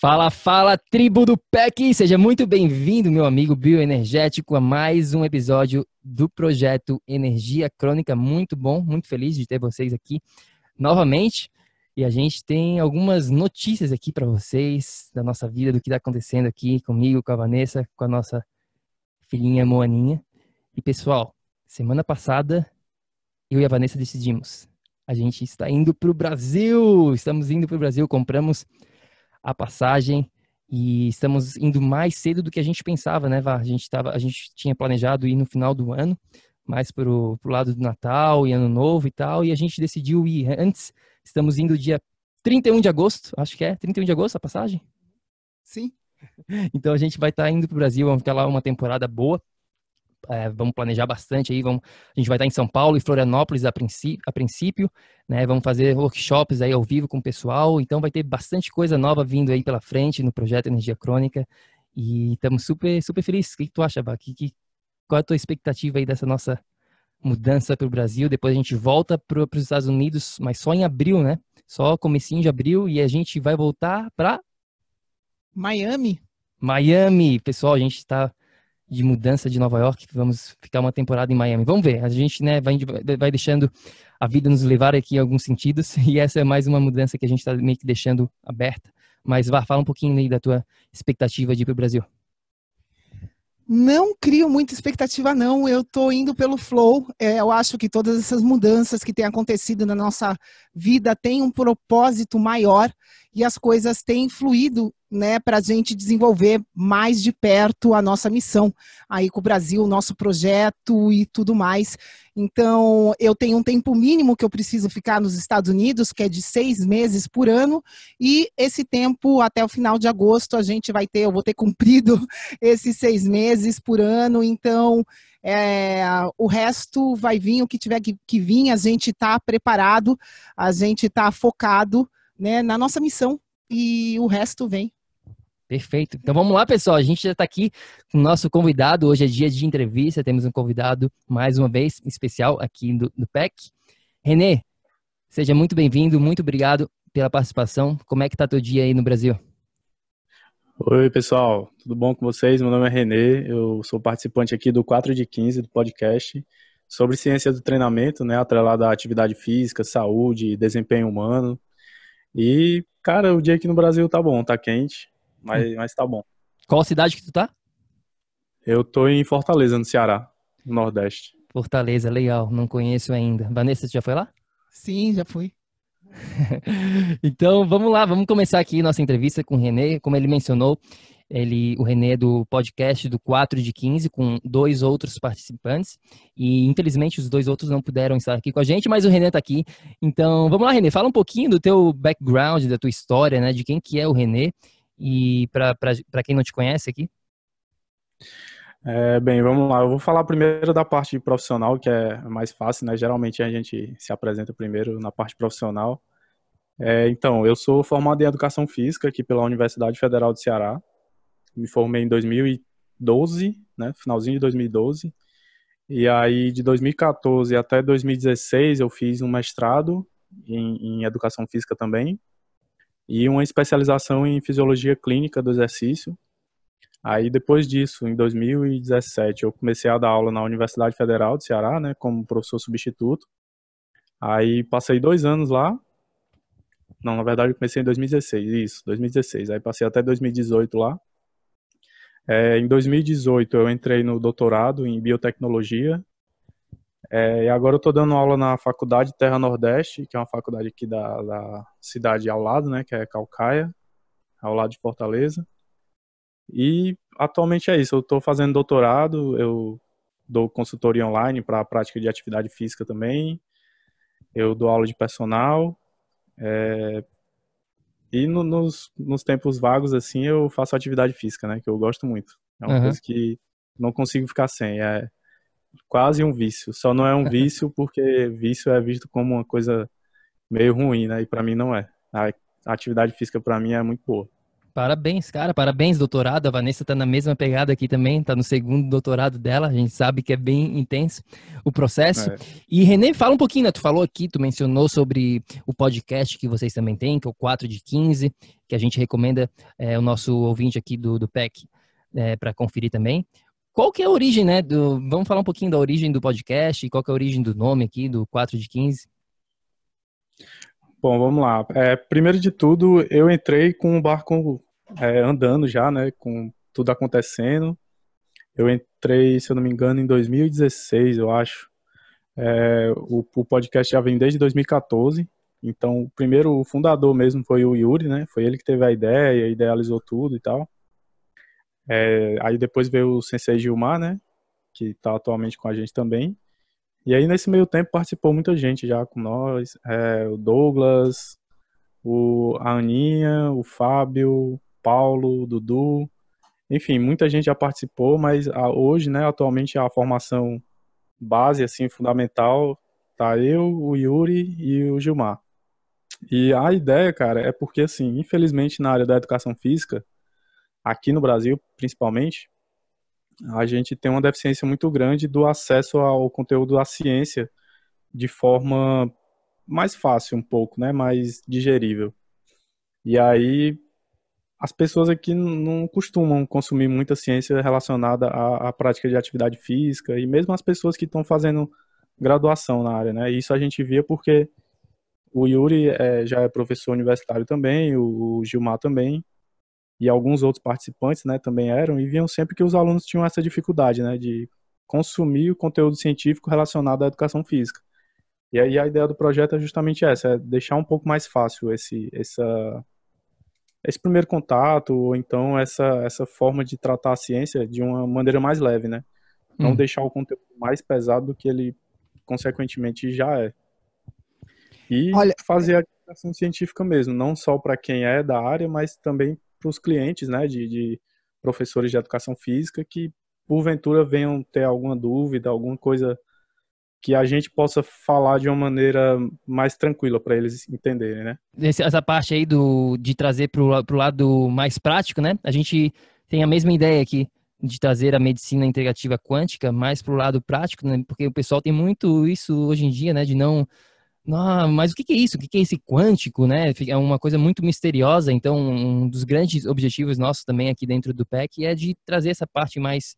Fala, fala, tribo do PEC! Seja muito bem-vindo, meu amigo bioenergético, a mais um episódio do projeto Energia Crônica. Muito bom, muito feliz de ter vocês aqui novamente. E a gente tem algumas notícias aqui para vocês da nossa vida, do que está acontecendo aqui comigo, com a Vanessa, com a nossa filhinha Moaninha. E pessoal, semana passada eu e a Vanessa decidimos. A gente está indo para o Brasil! Estamos indo para o Brasil, compramos a passagem e estamos indo mais cedo do que a gente pensava, né, Vá? A gente, tava, a gente tinha planejado ir no final do ano, mais para o lado do Natal e Ano Novo e tal, e a gente decidiu ir antes. Estamos indo dia 31 de agosto, acho que é 31 de agosto a passagem? Sim. Então a gente vai estar tá indo para o Brasil, vamos ficar lá uma temporada boa é, vamos planejar bastante aí, vamos, a gente vai estar em São Paulo e Florianópolis a, princípio, a princípio, né? Vamos fazer workshops aí ao vivo com o pessoal, então vai ter bastante coisa nova vindo aí pela frente no projeto Energia Crônica e estamos super, super felizes. O que, que tu acha, Bá? Que, que, qual é a tua expectativa aí dessa nossa mudança para o Brasil? Depois a gente volta para os Estados Unidos, mas só em abril, né? Só comecinho de abril e a gente vai voltar para Miami. Miami, pessoal, a gente está de mudança de Nova York, vamos ficar uma temporada em Miami. Vamos ver, a gente né, vai, vai deixando a vida nos levar aqui em alguns sentidos, e essa é mais uma mudança que a gente está meio que deixando aberta. Mas vá, fala um pouquinho aí da tua expectativa de ir para o Brasil. Não crio muita expectativa, não. Eu estou indo pelo flow. É, eu acho que todas essas mudanças que têm acontecido na nossa vida têm um propósito maior e as coisas têm fluído né, para a gente desenvolver mais de perto a nossa missão aí com o Brasil, o nosso projeto e tudo mais. Então, eu tenho um tempo mínimo que eu preciso ficar nos Estados Unidos, que é de seis meses por ano, e esse tempo, até o final de agosto, a gente vai ter, eu vou ter cumprido esses seis meses por ano, então. É, o resto vai vir, o que tiver que, que vir, a gente está preparado, a gente está focado né, na nossa missão e o resto vem. Perfeito. Então vamos lá, pessoal. A gente já está aqui com o nosso convidado. Hoje é dia de entrevista. Temos um convidado, mais uma vez, especial aqui do, do PEC. Renê, seja muito bem-vindo. Muito obrigado pela participação. Como é que está teu dia aí no Brasil? Oi, pessoal. Tudo bom com vocês? Meu nome é Renê. Eu sou participante aqui do 4 de 15 do podcast sobre ciência do treinamento, né, atrelado à atividade física, saúde, desempenho humano. E, cara, o dia aqui no Brasil tá bom, tá quente mas, hum. mas tá bom. Qual cidade que tu tá? Eu tô em Fortaleza, no Ceará, no Nordeste. Fortaleza, legal, não conheço ainda. Vanessa, você já foi lá? Sim, já fui. então, vamos lá, vamos começar aqui nossa entrevista com o Renê. Como ele mencionou, ele, o Renê é do podcast do 4 de 15, com dois outros participantes. E, infelizmente, os dois outros não puderam estar aqui com a gente, mas o Renê está aqui. Então, vamos lá, Renê, fala um pouquinho do teu background, da tua história, né? De quem que é o Renê e para quem não te conhece aqui? É, bem, vamos lá. Eu vou falar primeiro da parte profissional, que é mais fácil, né? Geralmente a gente se apresenta primeiro na parte profissional. É, então, eu sou formado em Educação Física aqui pela Universidade Federal do Ceará. Me formei em 2012, né? Finalzinho de 2012. E aí, de 2014 até 2016, eu fiz um mestrado em, em Educação Física também, e uma especialização em fisiologia clínica do exercício. Aí depois disso, em 2017, eu comecei a dar aula na Universidade Federal de Ceará, né, como professor substituto. Aí passei dois anos lá. Não, na verdade eu comecei em 2016, isso, 2016. Aí passei até 2018 lá. É, em 2018 eu entrei no doutorado em biotecnologia. É, e agora eu estou dando aula na Faculdade Terra Nordeste, que é uma faculdade aqui da, da cidade ao lado, né, que é Calcaia, ao lado de Fortaleza. E atualmente é isso, eu estou fazendo doutorado, eu dou consultoria online para a prática de atividade física também, eu dou aula de personal, é, e no, nos, nos tempos vagos, assim, eu faço atividade física, né, que eu gosto muito. É uma uhum. coisa que não consigo ficar sem, é quase um vício. Só não é um vício porque vício é visto como uma coisa meio ruim, né, e para mim não é. A atividade física para mim é muito boa. Parabéns, cara. Parabéns, doutorado. A Vanessa está na mesma pegada aqui também, está no segundo doutorado dela. A gente sabe que é bem intenso o processo. É. E Renê, fala um pouquinho, né? Tu falou aqui, tu mencionou sobre o podcast que vocês também têm, que é o 4 de 15, que a gente recomenda é, o nosso ouvinte aqui do, do PEC é, para conferir também. Qual que é a origem, né? Do, vamos falar um pouquinho da origem do podcast, qual que é a origem do nome aqui, do 4 de 15? Bom, vamos lá. É, primeiro de tudo, eu entrei com o barco é, andando já, né, com tudo acontecendo. Eu entrei, se eu não me engano, em 2016, eu acho. É, o, o, podcast já vem desde 2014. Então, o primeiro o fundador mesmo foi o Yuri, né? Foi ele que teve a ideia, idealizou tudo e tal. É, aí depois veio o Sensei Gilmar, né? Que está atualmente com a gente também. E aí, nesse meio tempo, participou muita gente já com nós. É, o Douglas, o, a Aninha, o Fábio, Paulo, Dudu, enfim, muita gente já participou, mas a, hoje, né, atualmente a formação base, assim, fundamental, tá eu, o Yuri e o Gilmar. E a ideia, cara, é porque, assim, infelizmente na área da educação física, aqui no Brasil, principalmente, a gente tem uma deficiência muito grande do acesso ao conteúdo da ciência de forma mais fácil um pouco, né, mais digerível. E aí as pessoas aqui não costumam consumir muita ciência relacionada à, à, prática de atividade física e mesmo as pessoas que estão fazendo graduação na área, né? Isso a gente via porque o Yuri é, já é professor universitário também, o, o Gilmar também e alguns outros participantes, né, também eram e viam sempre que os alunos tinham essa dificuldade, né, de consumir o conteúdo científico relacionado à educação física. E aí a ideia do projeto é justamente essa, é deixar um pouco mais fácil esse essa esse primeiro contato, ou então essa, essa forma de tratar a ciência de uma maneira mais leve, né? Não hum. deixar o conteúdo mais pesado do que ele, consequentemente, já é. E Olha, fazer a educação científica mesmo, não só para quem é da área, mas também para os clientes, né, de, de professores de educação física que, porventura, venham ter alguma dúvida, alguma coisa que a gente possa falar de uma maneira mais tranquila para eles entenderem, né? Essa parte aí do, de trazer para o lado mais prático, né? A gente tem a mesma ideia aqui de trazer a medicina integrativa quântica mais para o lado prático, né? Porque o pessoal tem muito isso hoje em dia, né? De não não, mas o que é isso? O que é esse quântico, né? É uma coisa muito misteriosa. Então, um dos grandes objetivos nossos também aqui dentro do PEC é de trazer essa parte mais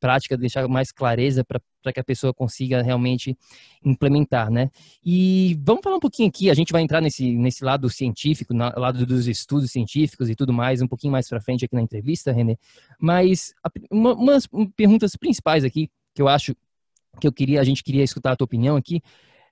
prática, deixar mais clareza para que a pessoa consiga realmente implementar, né? E vamos falar um pouquinho aqui, a gente vai entrar nesse, nesse lado científico, no lado dos estudos científicos e tudo mais, um pouquinho mais para frente aqui na entrevista, René. Mas uma, umas perguntas principais aqui que eu acho que eu queria, a gente queria escutar a tua opinião aqui,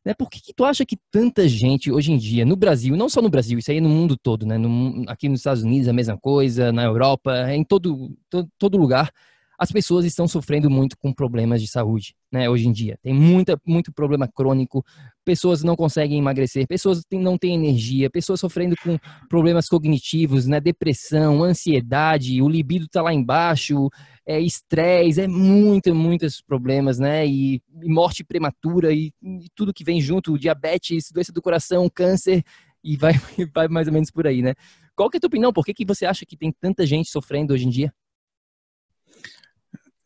né? Por que, que, tu acha que tanta gente hoje em dia, no Brasil, não só no Brasil, isso aí é no mundo todo, né? No, aqui nos Estados Unidos a mesma coisa, na Europa, em todo, todo, todo lugar, as pessoas estão sofrendo muito com problemas de saúde, né, hoje em dia. Tem muita, muito problema crônico, pessoas não conseguem emagrecer, pessoas não têm energia, pessoas sofrendo com problemas cognitivos, né, depressão, ansiedade, o libido está lá embaixo, é estresse, é muito, muitos problemas, né, e, e morte prematura e, e, tudo que vem junto, diabetes, doença do coração, câncer, e vai, vai mais ou menos por aí, né. Qual que é a tua opinião? Por que, que você acha que tem tanta gente sofrendo hoje em dia?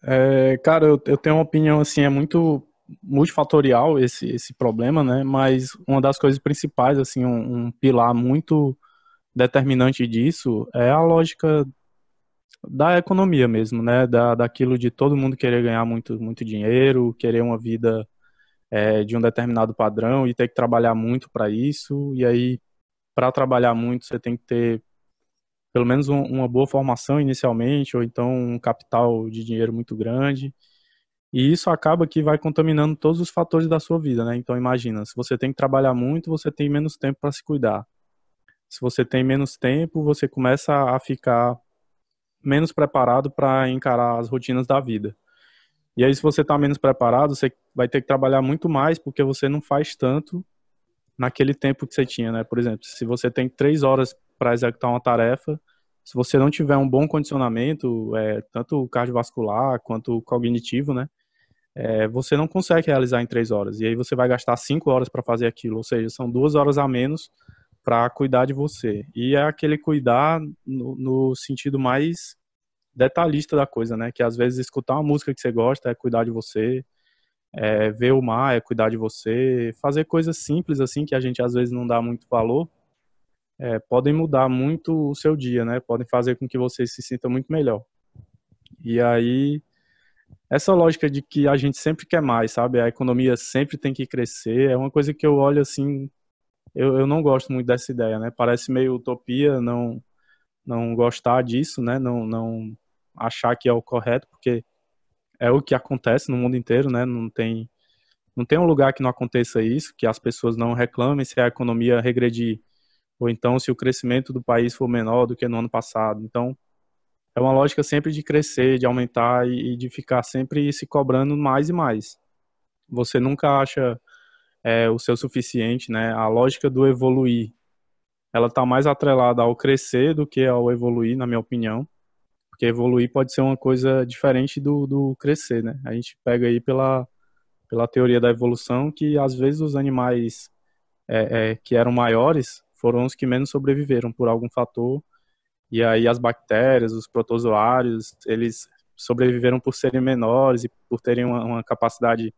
É, cara, eu, eu, tenho uma opinião assim, é muito multifatorial esse, esse problema, né? Mas uma das coisas principais, assim, um, um pilar muito determinante disso é a lógica da economia mesmo, né? Da, daquilo de todo mundo querer ganhar muito, muito dinheiro, querer uma vida é, de um determinado padrão e ter que trabalhar muito para isso. E aí, para trabalhar muito, você tem que ter pelo menos um, uma boa formação inicialmente, ou então um capital de dinheiro muito grande. E isso acaba que vai contaminando todos os fatores da sua vida, né? Então imagina, se você tem que trabalhar muito, você tem menos tempo para se cuidar. Se você tem menos tempo, você começa a ficar menos preparado para encarar as rotinas da vida. E aí, se você está menos preparado, você vai ter que trabalhar muito mais porque você não faz tanto naquele tempo que você tinha, né? Por exemplo, se você tem três horas para executar uma tarefa, se você não tiver um bom condicionamento, é, tanto cardiovascular quanto cognitivo, né? É, você não consegue realizar em três horas. E aí você vai gastar cinco horas para fazer aquilo, ou seja, são duas horas a menos para cuidar de você. E é aquele cuidar no, no, sentido mais detalhista da coisa, né? Que às vezes escutar uma música que você gosta é cuidar de você, é, ver o mar é cuidar de você, fazer coisas simples assim que a gente às vezes não dá muito valor, é, podem mudar muito o seu dia, né? Podem fazer com que você se sinta muito melhor. E aí, essa lógica de que a gente sempre quer mais, sabe? A economia sempre tem que crescer, é uma coisa que eu olho assim, eu, eu não gosto muito dessa ideia, né? Parece meio utopia não não gostar disso, né? Não, não achar que é o correto, porque é o que acontece no mundo inteiro, né? Não tem não tem um lugar que não aconteça isso, que as pessoas não reclamem se a economia regredir ou então se o crescimento do país for menor do que no ano passado. Então, é uma lógica sempre de crescer, de aumentar e de ficar sempre se cobrando mais e mais. Você nunca acha é, o seu suficiente, né? A lógica do evoluir, ela está mais atrelada ao crescer do que ao evoluir, na minha opinião. Porque evoluir pode ser uma coisa diferente do, do crescer, né? A gente pega aí pela, pela teoria da evolução que às vezes os animais é, é, que eram maiores foram os que menos sobreviveram por algum fator. E aí as bactérias, os protozoários, eles sobreviveram por serem menores e por terem uma, uma capacidade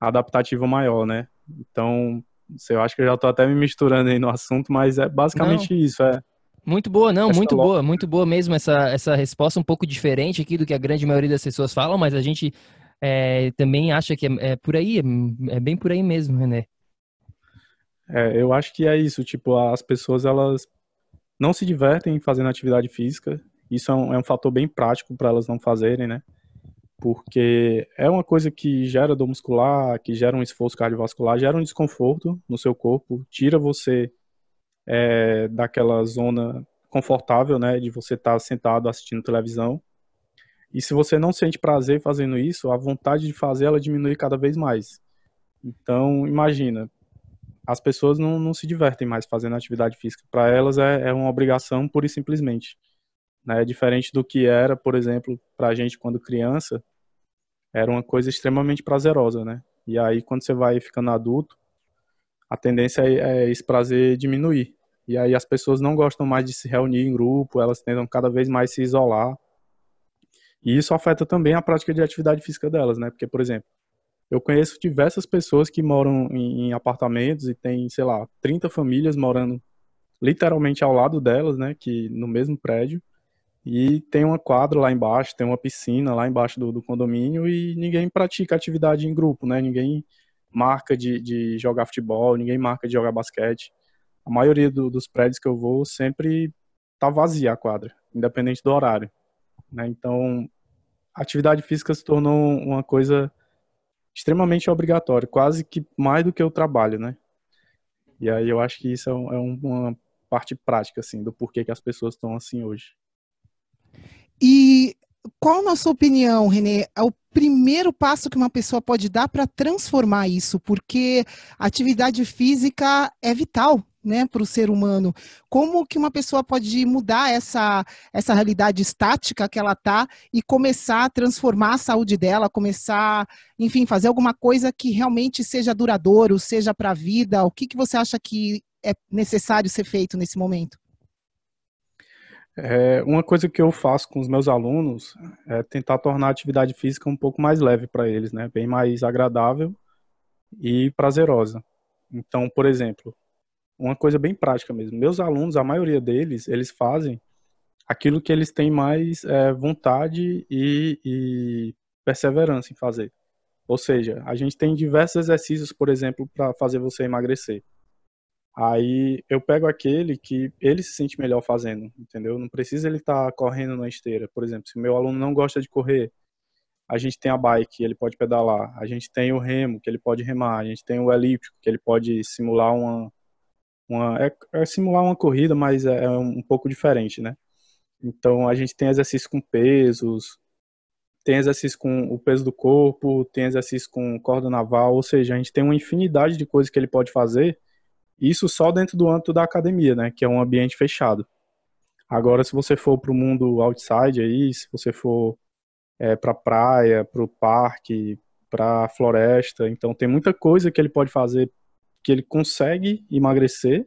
adaptativa maior, né? Então, eu acho que eu já estou até me misturando aí no assunto, mas é basicamente não. isso, é. Muito boa, não, muito boa, muito boa mesmo essa, essa resposta um pouco diferente aqui do que a grande maioria das pessoas falam, mas a gente é, também acha que é, é por aí, é, é bem por aí mesmo, René. É, eu acho que é isso, tipo, as pessoas elas não se divertem fazendo atividade física. Isso é um, é um fator bem prático para elas não fazerem, né? Porque é uma coisa que gera dor muscular, que gera um esforço cardiovascular, gera um desconforto no seu corpo, tira você é, daquela zona confortável, né, de você estar tá sentado assistindo televisão. E se você não sente prazer fazendo isso, a vontade de fazer ela diminui cada vez mais. Então, imagina, as pessoas não, não se divertem mais fazendo atividade física. Para elas é, é, uma obrigação pura e simplesmente. Né? Diferente do que era, por exemplo, para a gente quando criança, era uma coisa extremamente prazerosa, né? E aí, quando você vai ficando adulto, a tendência é, é esse prazer diminuir. E aí as pessoas não gostam mais de se reunir em grupo, elas tentam cada vez mais se isolar. E isso afeta também a prática de atividade física delas, né? Porque, por exemplo, eu conheço diversas pessoas que moram em, apartamentos e tem, sei lá, 30 famílias morando literalmente ao lado delas, né, que no mesmo prédio. E tem uma quadra lá embaixo, tem uma piscina lá embaixo do, do condomínio e ninguém pratica atividade em grupo, né? Ninguém marca de, de jogar futebol, ninguém marca de jogar basquete. A maioria do, dos prédios que eu vou sempre tá vazia a quadra, independente do horário. Né? Então, a atividade física se tornou uma coisa extremamente obrigatório, quase que mais do que o trabalho, né? E aí eu acho que isso é, é uma parte prática, assim, do porquê que as pessoas estão assim hoje. E qual a sua opinião, Renê? É o primeiro passo que uma pessoa pode dar para transformar isso? Porque atividade física é vital né, para o ser humano. Como que uma pessoa pode mudar essa, essa realidade estática que ela está e começar a transformar a saúde dela, começar, enfim, fazer alguma coisa que realmente seja duradouro, seja para a vida? O que, que você acha que é necessário ser feito nesse momento? É, uma coisa que eu faço com os meus alunos é tentar tornar a atividade física um pouco mais leve para eles, né? Bem mais agradável e prazerosa. Então, por exemplo, uma coisa bem prática mesmo. Meus alunos, a maioria deles, eles fazem aquilo que eles têm mais é, vontade e, e perseverança em fazer. Ou seja, a gente tem diversos exercícios, por exemplo, para fazer você emagrecer. Aí eu pego aquele que ele se sente melhor fazendo, entendeu? Não precisa ele estar tá correndo na esteira. Por exemplo, se meu aluno não gosta de correr, a gente tem a bike, ele pode pedalar. A gente tem o remo, que ele pode remar. A gente tem o elíptico, que ele pode simular uma, uma é, é simular uma corrida, mas é, é um pouco diferente, né? Então a gente tem exercício com pesos, tem exercício com o peso do corpo, tem exercício com corda naval, ou seja, a gente tem uma infinidade de coisas que ele pode fazer, isso só dentro do âmbito da academia, né, que é um ambiente fechado. Agora, se você for para o mundo outside aí, se você for é, para praia, para o parque, para floresta, então tem muita coisa que ele pode fazer que ele consegue emagrecer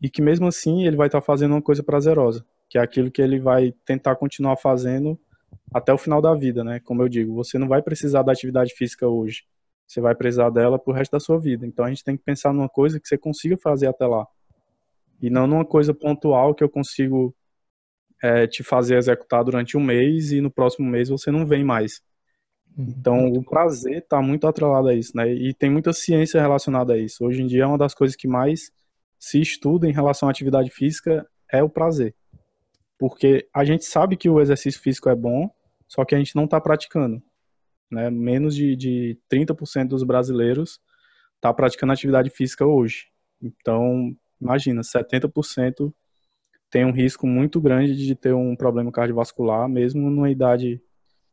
e que mesmo assim ele vai estar tá fazendo uma coisa prazerosa que é aquilo que ele vai tentar continuar fazendo até o final da vida, né? Como eu digo, você não vai precisar da atividade física hoje, você vai precisar dela pro resto da sua vida. Então a gente tem que pensar numa coisa que você consiga fazer até lá e não numa coisa pontual que eu consigo é, te fazer executar durante um mês e no próximo mês você não vem mais. Uhum. Então, o prazer está muito atrelado a isso, né? E tem muita ciência relacionada a isso. Hoje em dia, é uma das coisas que mais se estuda em relação à atividade física é o prazer porque a gente sabe que o exercício físico é bom, só que a gente não está praticando. Né? Menos de, de 30% dos brasileiros está praticando atividade física hoje. Então, imagina, 70% tem um risco muito grande de ter um problema cardiovascular, mesmo numa idade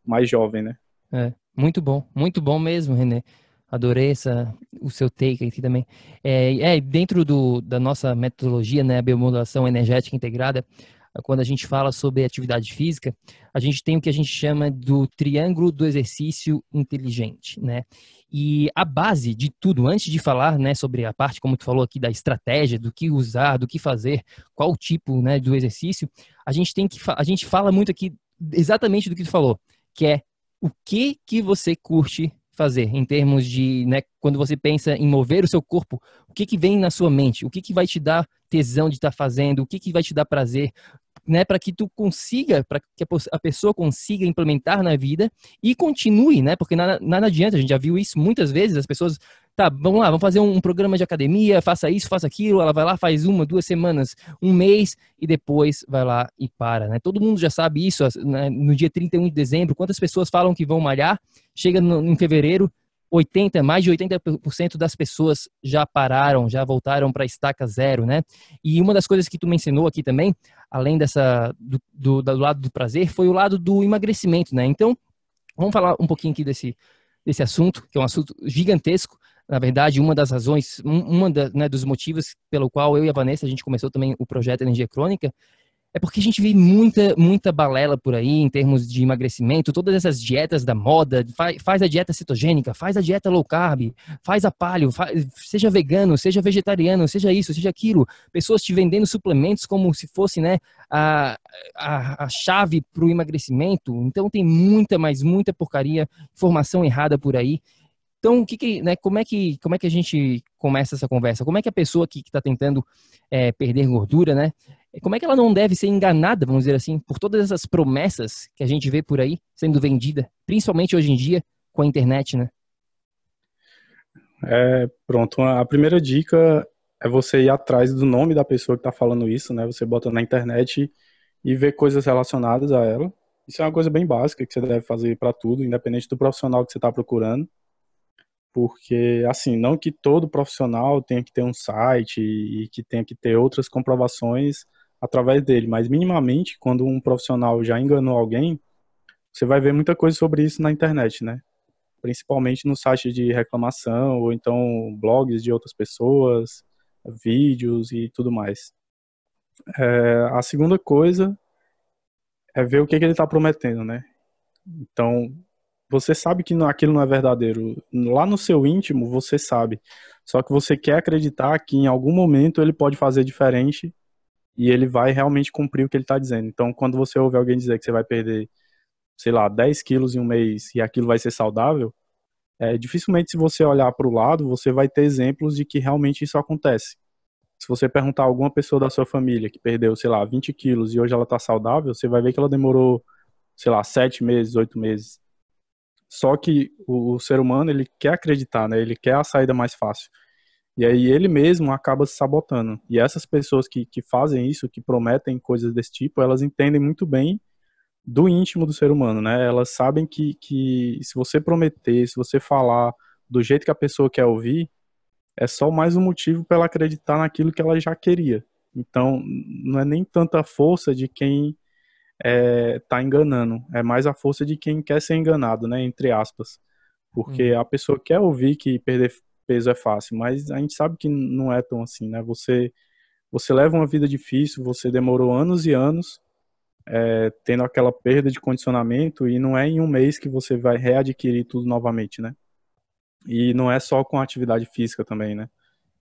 mais jovem, né? É, muito bom, muito bom mesmo, René. Adorei essa, o seu take aqui também. É, é dentro do, da nossa metodologia, né, a biomodulação energética integrada, quando a gente fala sobre atividade física, a gente tem o que a gente chama do triângulo do exercício inteligente, né? E a base de tudo, antes de falar, né, sobre a parte, como tu falou aqui, da estratégia, do que usar, do que fazer, qual tipo, né, do exercício, a gente tem que, a gente fala muito aqui exatamente do que tu falou, que é o que que você curte fazer em termos de, né, quando você pensa em mover o seu corpo, o que que vem na sua mente? O que que vai te dar tesão de estar tá fazendo? O que que vai te dar prazer? Né, para que tu consiga, para que a pessoa consiga implementar na vida e continue, né? Porque nada, nada adianta, a gente já viu isso muitas vezes, as pessoas tá, vamos lá, vamos fazer um programa de academia, faça isso, faça aquilo, ela vai lá, faz uma, duas semanas, um mês e depois vai lá e para, né? Todo mundo já sabe isso, né? no dia 31 de dezembro, quantas pessoas falam que vão malhar, chega no, em fevereiro, 80, mais de 80% das pessoas já pararam, já voltaram para estaca zero, né? E uma das coisas que tu mencionou aqui também, além dessa do, do, do lado do prazer, foi o lado do emagrecimento, né? Então, vamos falar um pouquinho aqui desse, desse assunto, que é um assunto gigantesco, na verdade, uma das razões, uma da, né, dos motivos pelo qual eu e a Vanessa a gente começou também o projeto Energia Crônica é porque a gente vê muita, muita balela por aí em termos de emagrecimento, todas essas dietas da moda, faz, a dieta cetogênica, faz a dieta low carb, faz a paleo, faz, seja vegano, seja vegetariano, seja isso, seja aquilo. Pessoas te vendendo suplementos como se fosse né, a, a, a chave para o emagrecimento. Então tem muita, mas muita porcaria, informação errada por aí. Então, que, que né, como, é que, como é que a gente começa essa conversa? Como é que a pessoa que está tentando é, perder gordura, né? Como é que ela não deve ser enganada, vamos dizer assim, por todas essas promessas que a gente vê por aí sendo vendida, principalmente hoje em dia com a internet, né? É, pronto, a primeira dica é você ir atrás do nome da pessoa que está falando isso, né? Você bota na internet e vê coisas relacionadas a ela. Isso é uma coisa bem básica que você deve fazer para tudo, independente do profissional que você está procurando porque assim, não que todo profissional tenha que ter um site e que tenha que ter outras comprovações através dele, mas minimamente, quando um profissional já enganou alguém, você vai ver muita coisa sobre isso na internet, né? Principalmente no site de reclamação ou então blogs de outras pessoas, vídeos e tudo mais. É, a segunda coisa é ver o que, que ele está prometendo, né? Então, você sabe que aquilo não é verdadeiro. Lá no seu íntimo, você sabe. Só que você quer acreditar que em algum momento ele pode fazer diferente e ele vai realmente cumprir o que ele está dizendo. Então, quando você ouve alguém dizer que você vai perder, sei lá, 10 quilos em um mês e aquilo vai ser saudável, é, dificilmente se você olhar para o lado, você vai ter exemplos de que realmente isso acontece. se você perguntar a alguma pessoa da sua família que perdeu, sei lá, 20 quilos e hoje ela está saudável, você vai ver que ela demorou, sei lá, sete meses, oito meses. Só que o, o, ser humano, ele quer acreditar, né? Ele quer a saída mais fácil. E aí ele mesmo acaba se sabotando. E essas pessoas que, que fazem isso, que prometem coisas desse tipo, elas entendem muito bem do íntimo do ser humano, né? Elas sabem que, que se você prometer, se você falar do jeito que a pessoa quer ouvir, é só mais um motivo para ela acreditar naquilo que ela já queria. Então, não é nem tanta força de quem está é, tá enganando, é mais a força de quem quer ser enganado, né? Entre aspas. Porque hum. a pessoa quer ouvir que perder peso é fácil, mas a gente sabe que não é tão assim, né? Você, você leva uma vida difícil, você demorou anos e anos é, tendo aquela perda de condicionamento e não é em um mês que você vai readquirir tudo novamente, né? E não é só com atividade física também, né?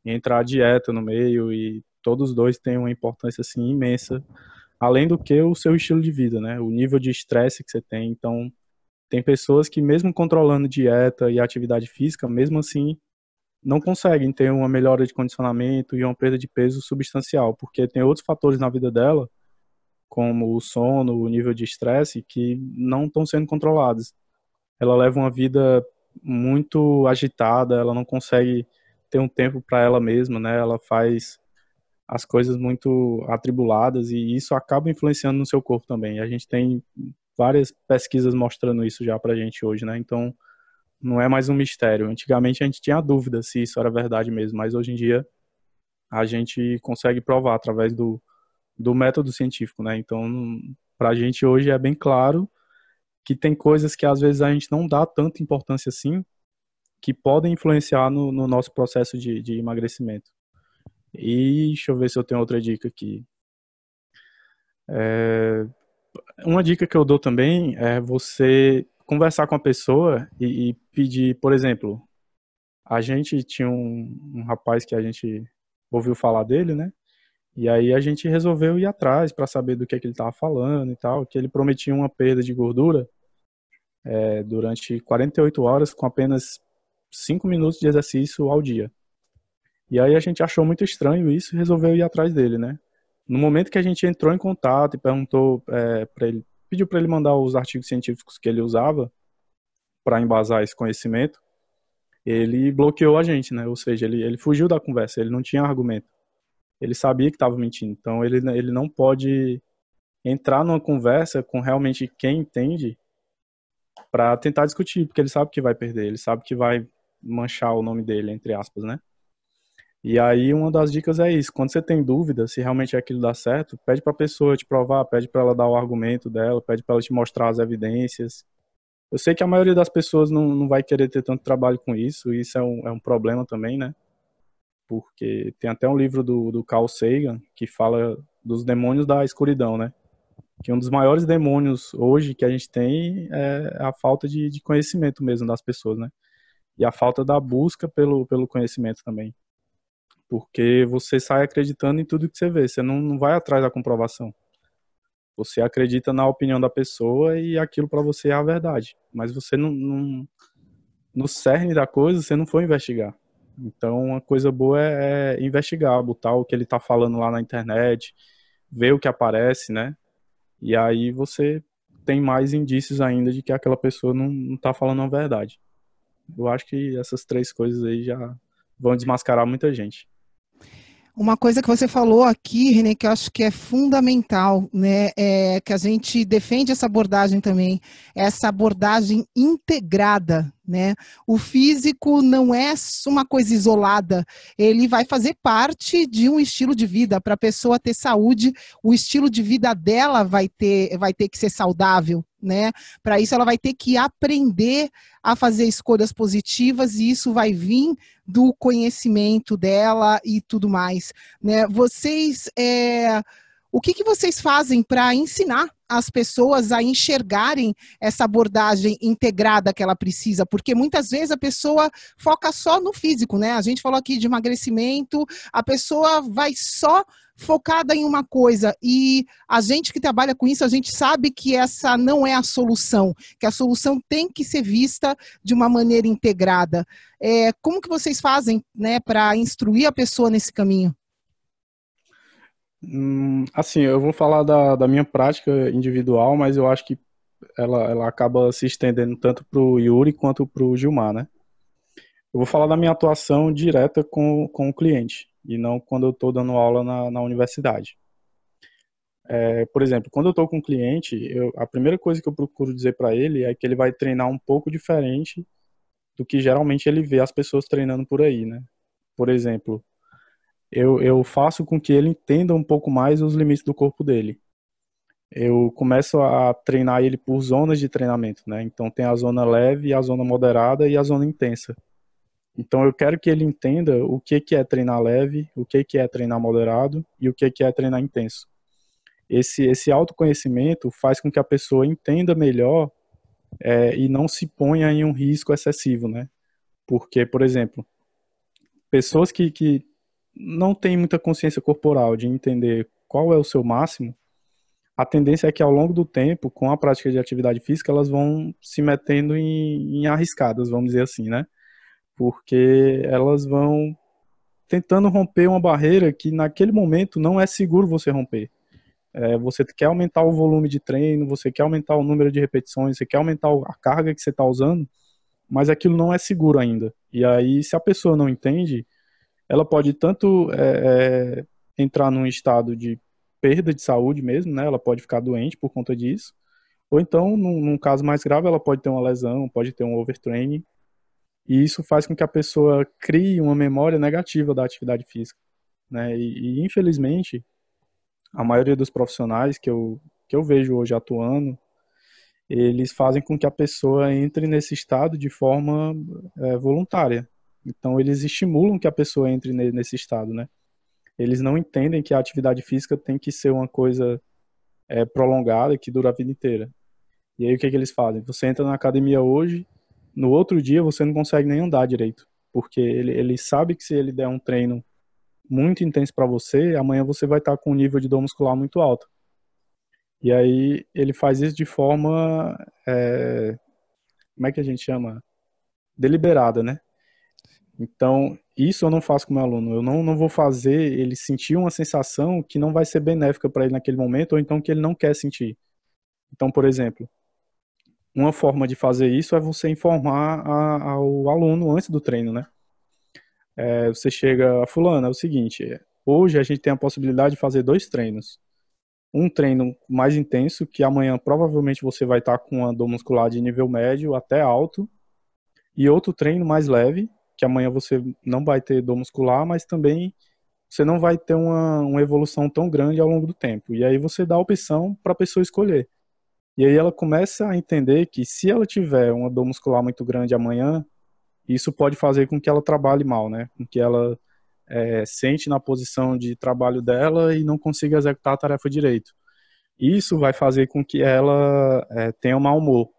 Entra a dieta no meio e todos os dois têm uma importância assim imensa, além do que o seu estilo de vida, né? O nível de estresse que você tem. Então, tem pessoas que mesmo controlando dieta e atividade física, mesmo assim não conseguem ter uma melhora de condicionamento e uma perda de peso substancial, porque tem outros fatores na vida dela, como o sono, o nível de estresse, que não estão sendo controlados. Ela leva uma vida muito agitada, ela não consegue ter um tempo para ela mesma, né? Ela faz as coisas muito atribuladas e isso acaba influenciando no seu corpo também. A gente tem várias pesquisas mostrando isso já pra gente hoje, né? Então, não é mais um mistério. Antigamente a gente tinha dúvida se isso era verdade mesmo, mas hoje em dia a gente consegue provar através do, do método científico, né? Então, pra gente hoje é bem claro que tem coisas que às vezes a gente não dá tanta importância assim, que podem influenciar no, no nosso processo de, de emagrecimento. E deixa eu ver se eu tenho outra dica aqui. É, uma dica que eu dou também é você conversar com a pessoa e, e pedir, por exemplo, a gente tinha um, um, rapaz que a gente ouviu falar dele, né? E aí a gente resolveu ir atrás para saber do que, é que ele estava falando e tal, que ele prometia uma perda de gordura é, durante 48 horas com apenas 5 minutos de exercício ao dia. E aí a gente achou muito estranho isso e resolveu ir atrás dele, né? No momento que a gente entrou em contato e perguntou é, para ele, pediu para ele mandar os artigos científicos que ele usava para embasar esse conhecimento, ele bloqueou a gente, né? Ou seja, ele, ele fugiu da conversa, ele não tinha argumento. Ele sabia que estava mentindo, então ele, ele não pode entrar numa conversa com realmente quem entende para tentar discutir, porque ele sabe que vai perder, ele sabe que vai manchar o nome dele, entre aspas, né? E aí uma das dicas é isso, quando você tem dúvida se realmente aquilo dá certo, pede para a pessoa te provar, pede para ela dar o argumento dela, pede para ela te mostrar as evidências. Eu sei que a maioria das pessoas não, não vai querer ter tanto trabalho com isso, e isso é um, é um problema também, né? Porque tem até um livro do, do Carl Sagan que fala dos demônios da escuridão, né? que um dos maiores demônios hoje que a gente tem é a falta de, de, conhecimento mesmo das pessoas, né? E a falta da busca pelo, pelo conhecimento também. Porque você sai acreditando em tudo que você vê, você não, não vai atrás da comprovação. Você acredita na opinião da pessoa e aquilo para você é a verdade. Mas você não, não, no cerne da coisa, você não foi investigar. Então, uma coisa boa é, é investigar, botar o que ele está falando lá na internet, ver o que aparece, né? E aí você tem mais indícios ainda de que aquela pessoa não está falando a verdade. Eu acho que essas três coisas aí já vão desmascarar muita gente. Uma coisa que você falou aqui, René, que eu acho que é fundamental, né, é que a gente defende essa abordagem também, essa abordagem integrada, né? O físico não é uma coisa isolada, ele vai fazer parte de um estilo de vida. Para a pessoa ter saúde, o estilo de vida dela vai ter, vai ter que ser saudável, né? Para isso, ela vai ter que aprender a fazer escolhas positivas e isso vai vir do conhecimento dela e tudo mais, né? Vocês é, o que, que vocês fazem para ensinar as pessoas a enxergarem essa abordagem integrada que ela precisa? Porque muitas vezes a pessoa foca só no físico, né? A gente falou aqui de emagrecimento, a pessoa vai só focada em uma coisa e a gente que trabalha com isso, a gente sabe que essa não é a solução, que a solução tem que ser vista de uma maneira integrada. É, como que vocês fazem, né, para instruir a pessoa nesse caminho? Hum, assim, eu vou falar da, da minha prática individual, mas eu acho que ela, ela acaba se estendendo tanto para o Yuri quanto para o Gilmar, né? Eu vou falar da minha atuação direta com, com o cliente e não quando eu estou dando aula na, na universidade. É, por exemplo, quando eu estou com um cliente, eu, a primeira coisa que eu procuro dizer para ele é que ele vai treinar um pouco diferente do que geralmente ele vê as pessoas treinando por aí, né? Por exemplo, eu, eu faço com que ele entenda um pouco mais os limites do corpo dele. Eu começo a treinar ele por zonas de treinamento, né? Então tem a zona leve, a zona moderada e a zona intensa. Então eu quero que ele entenda o que, que é treinar leve, o que, que é treinar moderado e o que, que é treinar intenso esse, esse autoconhecimento faz com que a pessoa entenda melhor é, e não se ponha em um risco excessivo, né? Porque, por exemplo, pessoas que, que não têm muita consciência corporal de entender qual é o seu máximo, a tendência é que ao longo do tempo, com a prática de atividade física, elas vão se metendo em, em arriscadas, vamos dizer assim, né? Porque elas vão tentando romper uma barreira que naquele momento não é seguro você romper. É, você quer aumentar o volume de treino, você quer aumentar o número de repetições, você quer aumentar a carga que você está usando, mas aquilo não é seguro ainda. E aí, se a pessoa não entende, ela pode tanto é, é, entrar num estado de perda de saúde mesmo, né? Ela pode ficar doente por conta disso. Ou então, num, num caso mais grave, ela pode ter uma lesão, pode ter um overtraining. E isso faz com que a pessoa crie uma memória negativa da atividade física. Né? E, e infelizmente, a maioria dos profissionais que eu, que eu vejo hoje atuando, eles fazem com que a pessoa entre nesse estado de forma é, voluntária. Então, eles estimulam que a pessoa entre nesse estado, né? Eles não entendem que a atividade física tem que ser uma coisa é, prolongada, que dura a vida inteira. E aí, o que, é que eles fazem? Você entra na academia hoje, no outro dia você não consegue nem andar direito. Porque ele, ele sabe que se ele der um treino muito intenso para você, amanhã você vai estar tá com um nível de dor muscular muito alto. E aí ele faz isso de forma, é, como é que a gente chama? Deliberada, né? Então, isso eu não faço com o meu aluno. Eu não, não vou fazer ele sentir uma sensação que não vai ser benéfica para ele naquele momento, ou então que ele não quer sentir. Então, por exemplo, uma forma de fazer isso é você informar a, ao aluno antes do treino, né? é, você chega, fulano, é o seguinte, hoje a gente tem a possibilidade de fazer dois treinos. Um treino mais intenso, que amanhã provavelmente você vai estar com uma dor muscular de nível médio até alto, e outro treino mais leve, que amanhã você não vai ter dor muscular, mas também você não vai ter uma, uma evolução tão grande ao longo do tempo. E aí você dá a opção para a pessoa escolher. E aí ela começa a entender que se ela tiver uma dor muscular muito grande amanhã, isso pode fazer com que ela trabalhe mal, né? Com que ela é, sente na posição de trabalho dela e não consiga executar a tarefa direito. Isso vai fazer com que ela é, tenha um mau humor.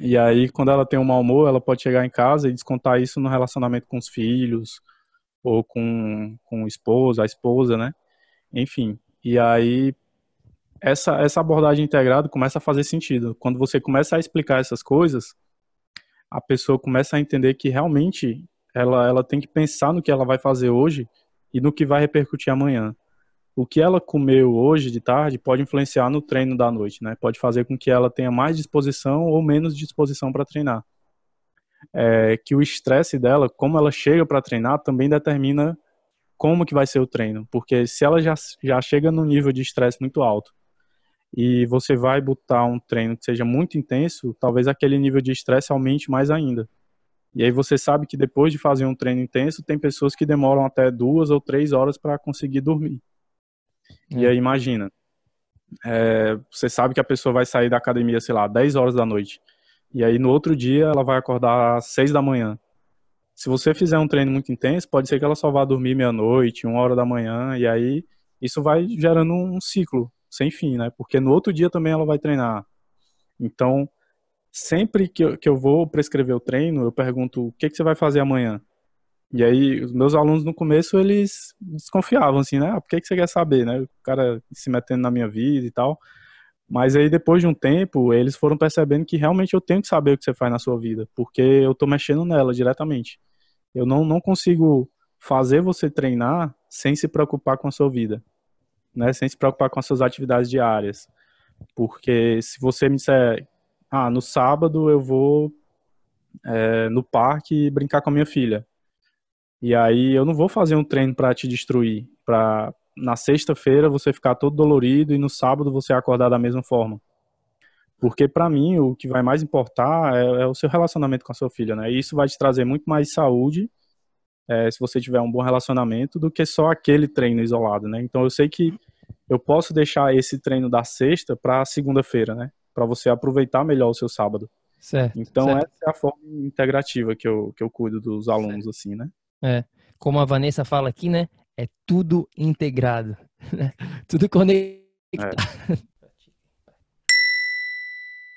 E aí, quando ela tem um mau humor, ela pode chegar em casa e descontar isso no relacionamento com os filhos, ou com, com o esposo, a esposa, né? Enfim. E aí, essa, essa abordagem integrada começa a fazer sentido. Quando você começa a explicar essas coisas, a pessoa começa a entender que realmente ela, ela tem que pensar no que ela vai fazer hoje e no que vai repercutir amanhã. O que ela comeu hoje de tarde pode influenciar no treino da noite, né? Pode fazer com que ela tenha mais disposição ou menos disposição para treinar. É, que o estresse dela, como ela chega para treinar, também determina como que vai ser o treino. Porque se ela já, já chega no nível de estresse muito alto e você vai botar um treino que seja muito intenso, talvez aquele nível de estresse aumente mais ainda. E aí você sabe que depois de fazer um treino intenso, tem pessoas que demoram até duas ou três horas para conseguir dormir. E aí imagina, é, você sabe que a pessoa vai sair da academia, sei lá, 10 horas da noite. E aí no outro dia ela vai acordar às 6 da manhã. Se você fizer um treino muito intenso, pode ser que ela só vá dormir meia-noite, uma hora da manhã, e aí isso vai gerando um ciclo sem fim, né? Porque no outro dia também ela vai treinar. Então, sempre que eu, que eu vou prescrever o treino, eu pergunto o que, que você vai fazer amanhã. E aí, os meus alunos no começo, eles desconfiavam, assim, né? Ah, por que, que você quer saber, né? O cara se metendo na minha vida e tal. Mas aí, depois de um tempo, eles foram percebendo que realmente eu tenho que saber o que você faz na sua vida, porque eu tô mexendo nela diretamente. Eu não, não consigo fazer você treinar sem se preocupar com a sua vida. né, sem se preocupar com as suas atividades diárias. Porque se você me disser, ah, no sábado eu vou é, no parque brincar com a minha filha. E aí eu não vou fazer um treino para te destruir, para na sexta-feira você ficar todo dolorido e no sábado você acordar da mesma forma. Porque para mim o que vai mais importar é, é, o seu relacionamento com a sua filha, né? E isso vai te trazer muito mais saúde é, se você tiver um bom relacionamento do que só aquele treino isolado, né? Então eu sei que eu posso deixar esse treino da sexta para segunda-feira, né? Para você aproveitar melhor o seu sábado. Certo. Então certo. essa é a forma integrativa que eu, que eu cuido dos alunos, certo. assim, né? É. Como a Vanessa fala aqui, né? É tudo integrado. Né? tudo conectado. É.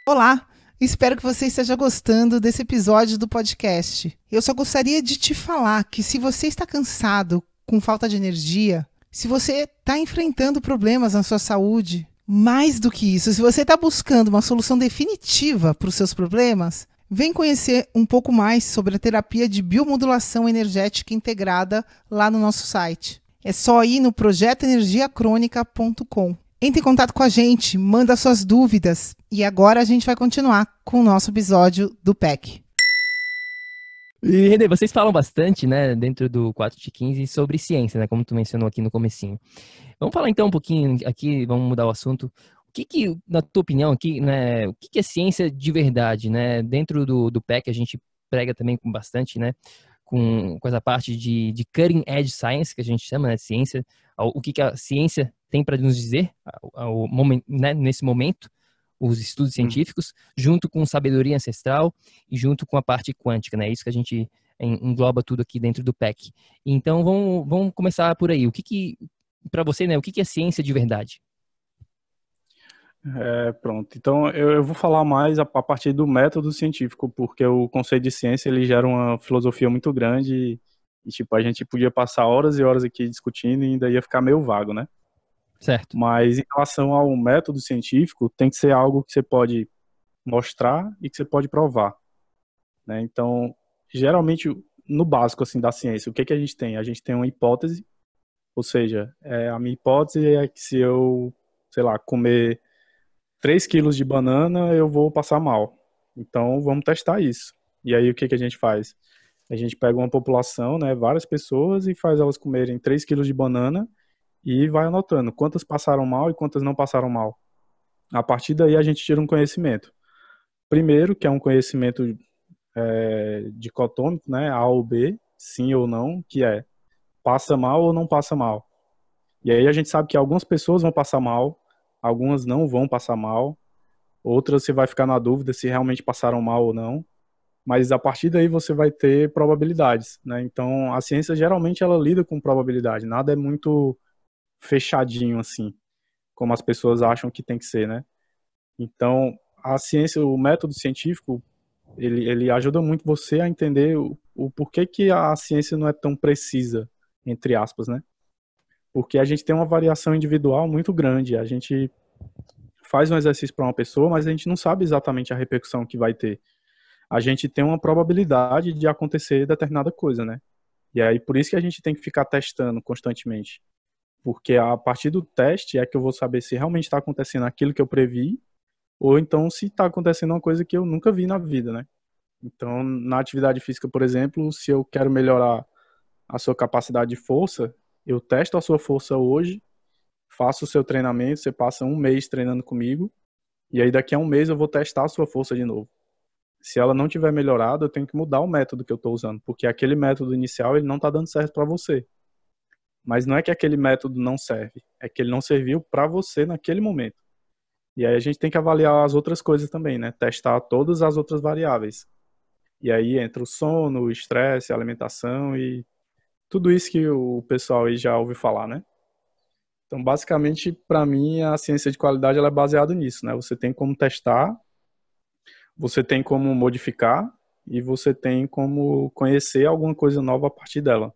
Olá, espero que você esteja gostando desse episódio do podcast. Eu só gostaria de te falar que se você está cansado, com falta de energia, se você está enfrentando problemas na sua saúde, mais do que isso, se você está buscando uma solução definitiva para os seus problemas, vem conhecer um pouco mais sobre a terapia de biomodulação energética integrada lá no nosso site. É só ir no projetoenergiacrônica.com. Entre em contato com a gente, manda suas dúvidas e agora a gente vai continuar com o nosso episódio do PEC. E, Renê, vocês falam bastante, né, dentro do 4 de 15 sobre ciência, né, como tu mencionou aqui no comecinho. Vamos falar então um pouquinho aqui, vamos mudar o assunto. O que que, na tua opinião aqui, né, o que que é ciência de verdade, né? Dentro do, do PEC a gente prega também com bastante, né, com, com essa parte de, de cutting edge science, que a gente chama, né, ciência, o que que a ciência tem para nos dizer ao, ao, né, nesse momento, os estudos hum. científicos, junto com sabedoria ancestral e junto com a parte quântica, né? É isso que a gente engloba tudo aqui dentro do PEC. Então, vamos, vamos começar por aí. O que que, para você, né, o que que é ciência de verdade? É, pronto. Então, eu, eu, vou falar mais a, a, partir do método científico, porque o conceito de ciência, ele gera uma filosofia muito grande e, e, tipo, a gente podia passar horas e horas aqui discutindo e ainda ia ficar meio vago, né? Certo. Mas em relação ao método científico, tem que ser algo que você pode mostrar e que você pode provar. Né? Então, geralmente, no básico assim da ciência, o que, que a gente tem? A gente tem uma hipótese, ou seja, é, a minha hipótese é que se eu, sei lá, comer 3 quilos de banana, eu vou passar mal. Então, vamos testar isso. E aí, o que, que a gente faz? A gente pega uma população, né, várias pessoas, e faz elas comerem 3 quilos de banana e vai anotando quantas passaram mal e quantas não passaram mal. A partir daí a gente tira um conhecimento. Primeiro, que é um conhecimento é, dicotômico, né, A ou B, sim ou não, que é passa mal ou não passa mal. E aí a gente sabe que algumas pessoas vão passar mal, algumas não vão passar mal, outras você vai ficar na dúvida se realmente passaram mal ou não. Mas a partir daí você vai ter probabilidades, né? Então a ciência geralmente ela lida com probabilidade. Nada é muito fechadinho assim, como as pessoas acham que tem que ser, né? Então, a ciência, o método científico, ele, ele ajuda muito você a entender o, o porquê que a ciência não é tão precisa, entre aspas, né? Porque a gente tem uma variação individual muito grande. A gente faz um exercício para uma pessoa, mas a gente não sabe exatamente a repercussão que vai ter. A gente tem uma probabilidade de acontecer determinada coisa, né? E aí por isso que a gente tem que ficar testando constantemente porque a partir do teste é que eu vou saber se realmente está acontecendo aquilo que eu previ, ou então se está acontecendo uma coisa que eu nunca vi na vida, né? Então, na atividade física, por exemplo, se eu quero melhorar a sua capacidade de força, eu testo a sua força hoje, faço o seu treinamento, você passa um mês treinando comigo, e aí daqui a um mês eu vou testar a sua força de novo. Se ela não tiver melhorado, eu tenho que mudar o método que eu estou usando, porque aquele método inicial ele não está dando certo para você. Mas não é que aquele método não serve, é que ele não serviu para você naquele momento. E aí a gente tem que avaliar as outras coisas também, né? Testar todas as outras variáveis. E aí entra o sono, o estresse, a alimentação e tudo isso que o pessoal aí já ouviu falar, né? Então, basicamente, para mim, a ciência de qualidade ela é baseada nisso, né? Você tem como testar, você tem como modificar e você tem como conhecer alguma coisa nova a partir dela.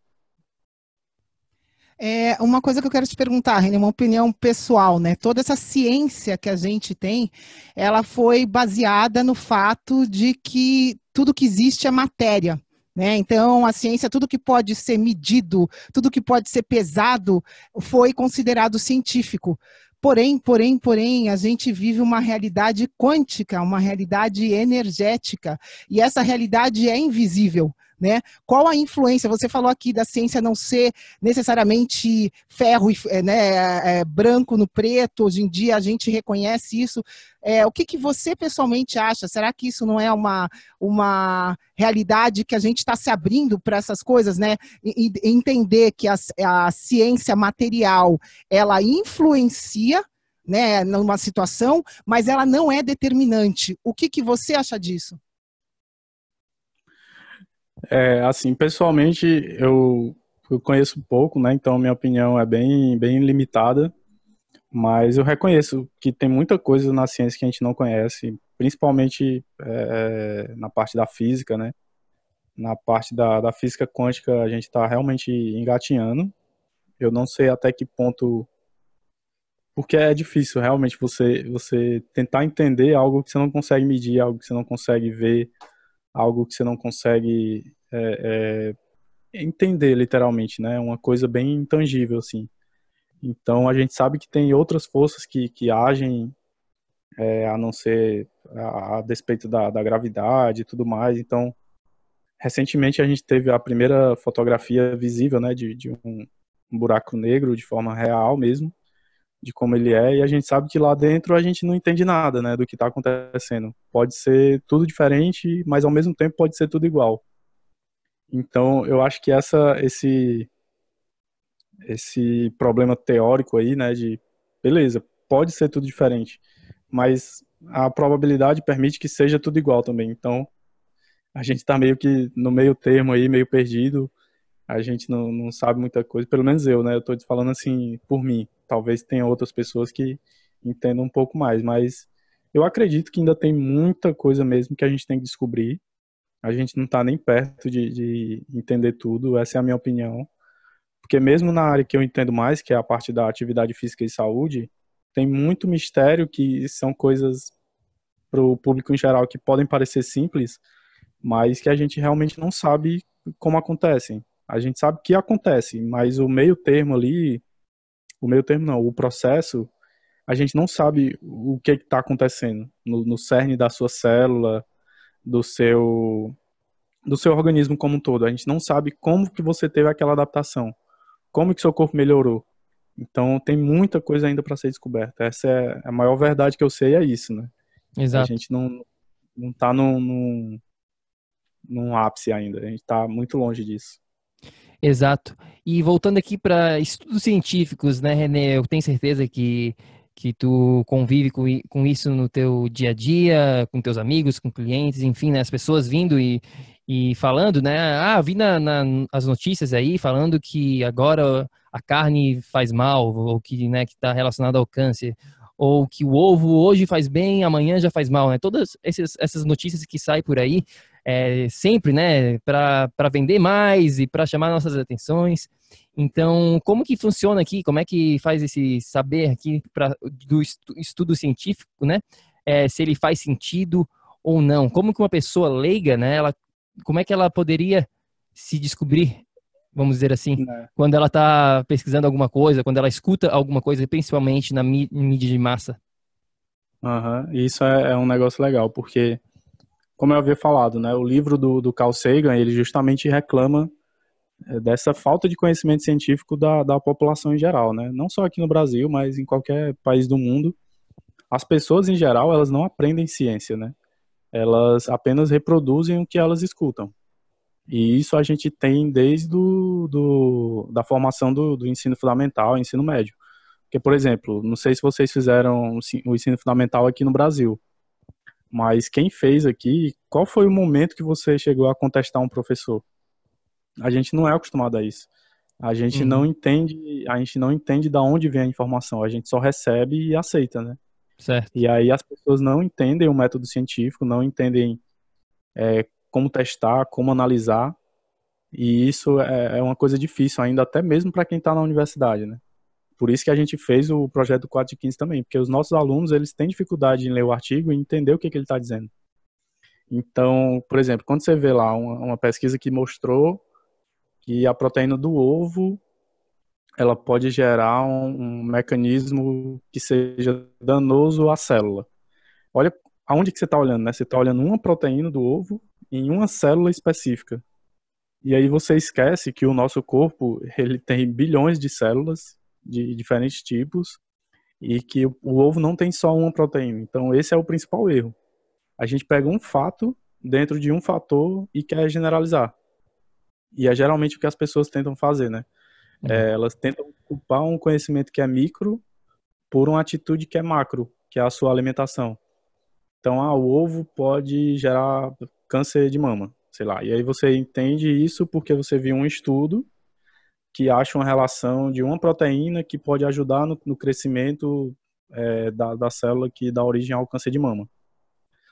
É uma coisa que eu quero te perguntar, René, uma opinião pessoal, né? Toda essa ciência que a gente tem, ela foi baseada no fato de que tudo que existe é matéria. Né? Então, a ciência, tudo que pode ser medido, tudo que pode ser pesado, foi considerado científico. Porém, porém, porém, a gente vive uma realidade quântica, uma realidade energética, e essa realidade é invisível. Né? Qual a influência? Você falou aqui da ciência não ser necessariamente ferro e é, né, é, branco no preto. Hoje em dia a gente reconhece isso. É, o que, que você pessoalmente acha? Será que isso não é uma, uma realidade que a gente está se abrindo para essas coisas, né? E, e entender que a, a ciência material ela influencia né, numa situação, mas ela não é determinante. O que, que você acha disso? É, assim, pessoalmente, eu, eu conheço pouco, né? Então minha opinião é bem, bem limitada. Mas eu reconheço que tem muita coisa na ciência que a gente não conhece, principalmente é, na parte da física, né? Na parte da, da física quântica a gente está realmente engatinhando. Eu não sei até que ponto porque é difícil realmente você você tentar entender algo que você não consegue medir, algo que você não consegue ver, algo que você não consegue é, é, entender literalmente, né? Uma coisa bem intangível assim. Então a gente sabe que tem outras forças que, que agem é, a não ser a, a despeito da, da gravidade e tudo mais. Então recentemente a gente teve a primeira fotografia visível, né, de, de um, um buraco negro de forma real mesmo de como ele é, e a gente sabe que lá dentro a gente não entende nada, né, do que está acontecendo. Pode ser tudo diferente, mas ao mesmo tempo pode ser tudo igual. Então, eu acho que essa, esse, esse problema teórico aí, né, de beleza, pode ser tudo diferente, mas a probabilidade permite que seja tudo igual também. Então, a gente está meio que no meio termo aí, meio perdido. A gente não, não sabe muita coisa, pelo menos eu, né? Eu estou falando assim por mim talvez tenha outras pessoas que entendam um pouco mais, mas eu acredito que ainda tem muita coisa mesmo que a gente tem que descobrir. A gente não está nem perto de, de, entender tudo, essa é a minha opinião. Porque mesmo na área que eu entendo mais, que é a parte da atividade física e saúde, tem muito mistério que são coisas para o público em geral que podem parecer simples, mas que a gente realmente não sabe como acontecem. A gente sabe que acontece, mas o meio termo ali, o meio termo não, o processo, a gente não sabe o que está acontecendo no, no cerne da sua célula, do seu do seu organismo como um todo. A gente não sabe como que você teve aquela adaptação, como que seu corpo melhorou. Então tem muita coisa ainda para ser descoberta. Essa é a maior verdade que eu sei é isso, né? Exato. A gente não não tá num, num, num ápice ainda. A gente está muito longe disso. Exato. E voltando aqui para estudos científicos, né, René? Eu tenho certeza que, que tu convive com, com isso no teu dia a dia, com teus amigos, com clientes, enfim, né, as pessoas vindo e, e falando, né? Ah, vi na, na, as notícias aí falando que agora a carne faz mal, ou que né, está relacionado ao câncer, ou que o ovo hoje faz bem, amanhã já faz mal, né? Todas essas, essas notícias que saem por aí é, sempre, né, para vender mais e para chamar nossas atenções. Então, como que funciona aqui? Como é que faz esse saber aqui pra, do estudo científico, né? É, se ele faz sentido ou não? Como que uma pessoa leiga, né? Ela, como é que ela poderia se descobrir, vamos dizer assim, é. quando ela está pesquisando alguma coisa, quando ela escuta alguma coisa, principalmente na mídia de massa? Uhum. Isso é, é um negócio legal, porque como eu havia falado, né, o livro do, do Carl Sagan, ele justamente reclama é, dessa falta de conhecimento científico da, da população em geral, né? Não só aqui no Brasil, mas em qualquer país do mundo. As pessoas em geral, elas não aprendem ciência, né? Elas apenas reproduzem o que elas escutam. E isso a gente tem desde do, do da formação do, do ensino fundamental, ensino médio. Porque, por exemplo, não sei se vocês fizeram o ensino fundamental aqui no Brasil. Mas quem fez aqui, qual foi o momento que você chegou a contestar um professor? A gente não é acostumado a isso. A gente uhum. não entende, a gente não entende da onde vem a informação, a gente só recebe e aceita, né? Certo. E aí as pessoas não entendem o método científico, não entendem é, como testar, como analisar, e isso é, é uma coisa difícil ainda, até mesmo para quem está na universidade, né? Por isso que a gente fez o projeto 4 de 15 também, porque os nossos alunos, eles têm dificuldade em ler o artigo e entender o que, que ele está dizendo. Então, por exemplo, quando você vê lá uma, uma pesquisa que mostrou que a proteína do ovo ela pode gerar um, um, mecanismo que seja danoso à célula. Olha aonde que você está olhando, né? Você está olhando uma proteína do ovo em uma célula específica. E aí você esquece que o nosso corpo ele tem bilhões de células de diferentes tipos e que o, o ovo não tem só uma proteína. Então esse é o principal erro. A gente pega um fato dentro de um fator e quer generalizar. E é geralmente o que as pessoas tentam fazer, né? É, uhum. elas tentam culpar um conhecimento que é micro por uma atitude que é macro, que é a sua alimentação. Então, ah, o ovo pode gerar câncer de mama, sei lá. E aí você entende isso porque você viu um estudo que acha uma relação de uma proteína que pode ajudar no, no crescimento é, da, da célula que dá origem ao câncer de mama.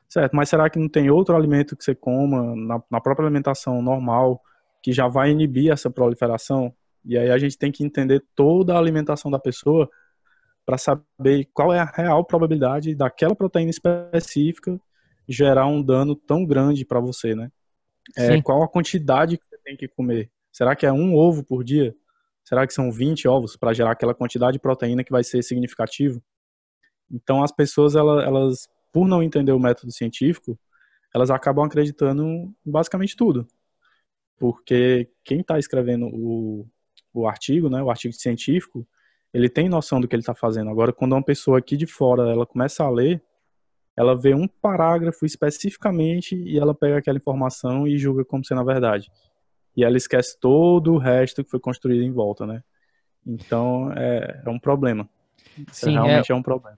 Certo, mas será que não tem outro alimento que você coma na, na própria alimentação normal que já vai inibir essa proliferação? E aí a gente tem que entender toda a alimentação da pessoa para saber qual é a real probabilidade daquela proteína específica gerar um dano tão grande para você, né? É, qual a quantidade que você tem que comer? Será que é um ovo por dia? Será que são 20 ovos para gerar aquela quantidade de proteína que vai ser significativo? Então as pessoas elas, por não entender o método científico, elas acabam acreditando em basicamente tudo. Porque quem está escrevendo o, o artigo, né, o artigo científico, ele tem noção do que ele está fazendo. Agora, quando uma pessoa aqui de fora ela começa a ler, ela vê um parágrafo especificamente e ela pega aquela informação e julga como sendo a verdade. E ela esquece todo o resto que foi construído em volta, né? Então, é, é um problema. Sim, realmente é, é um problema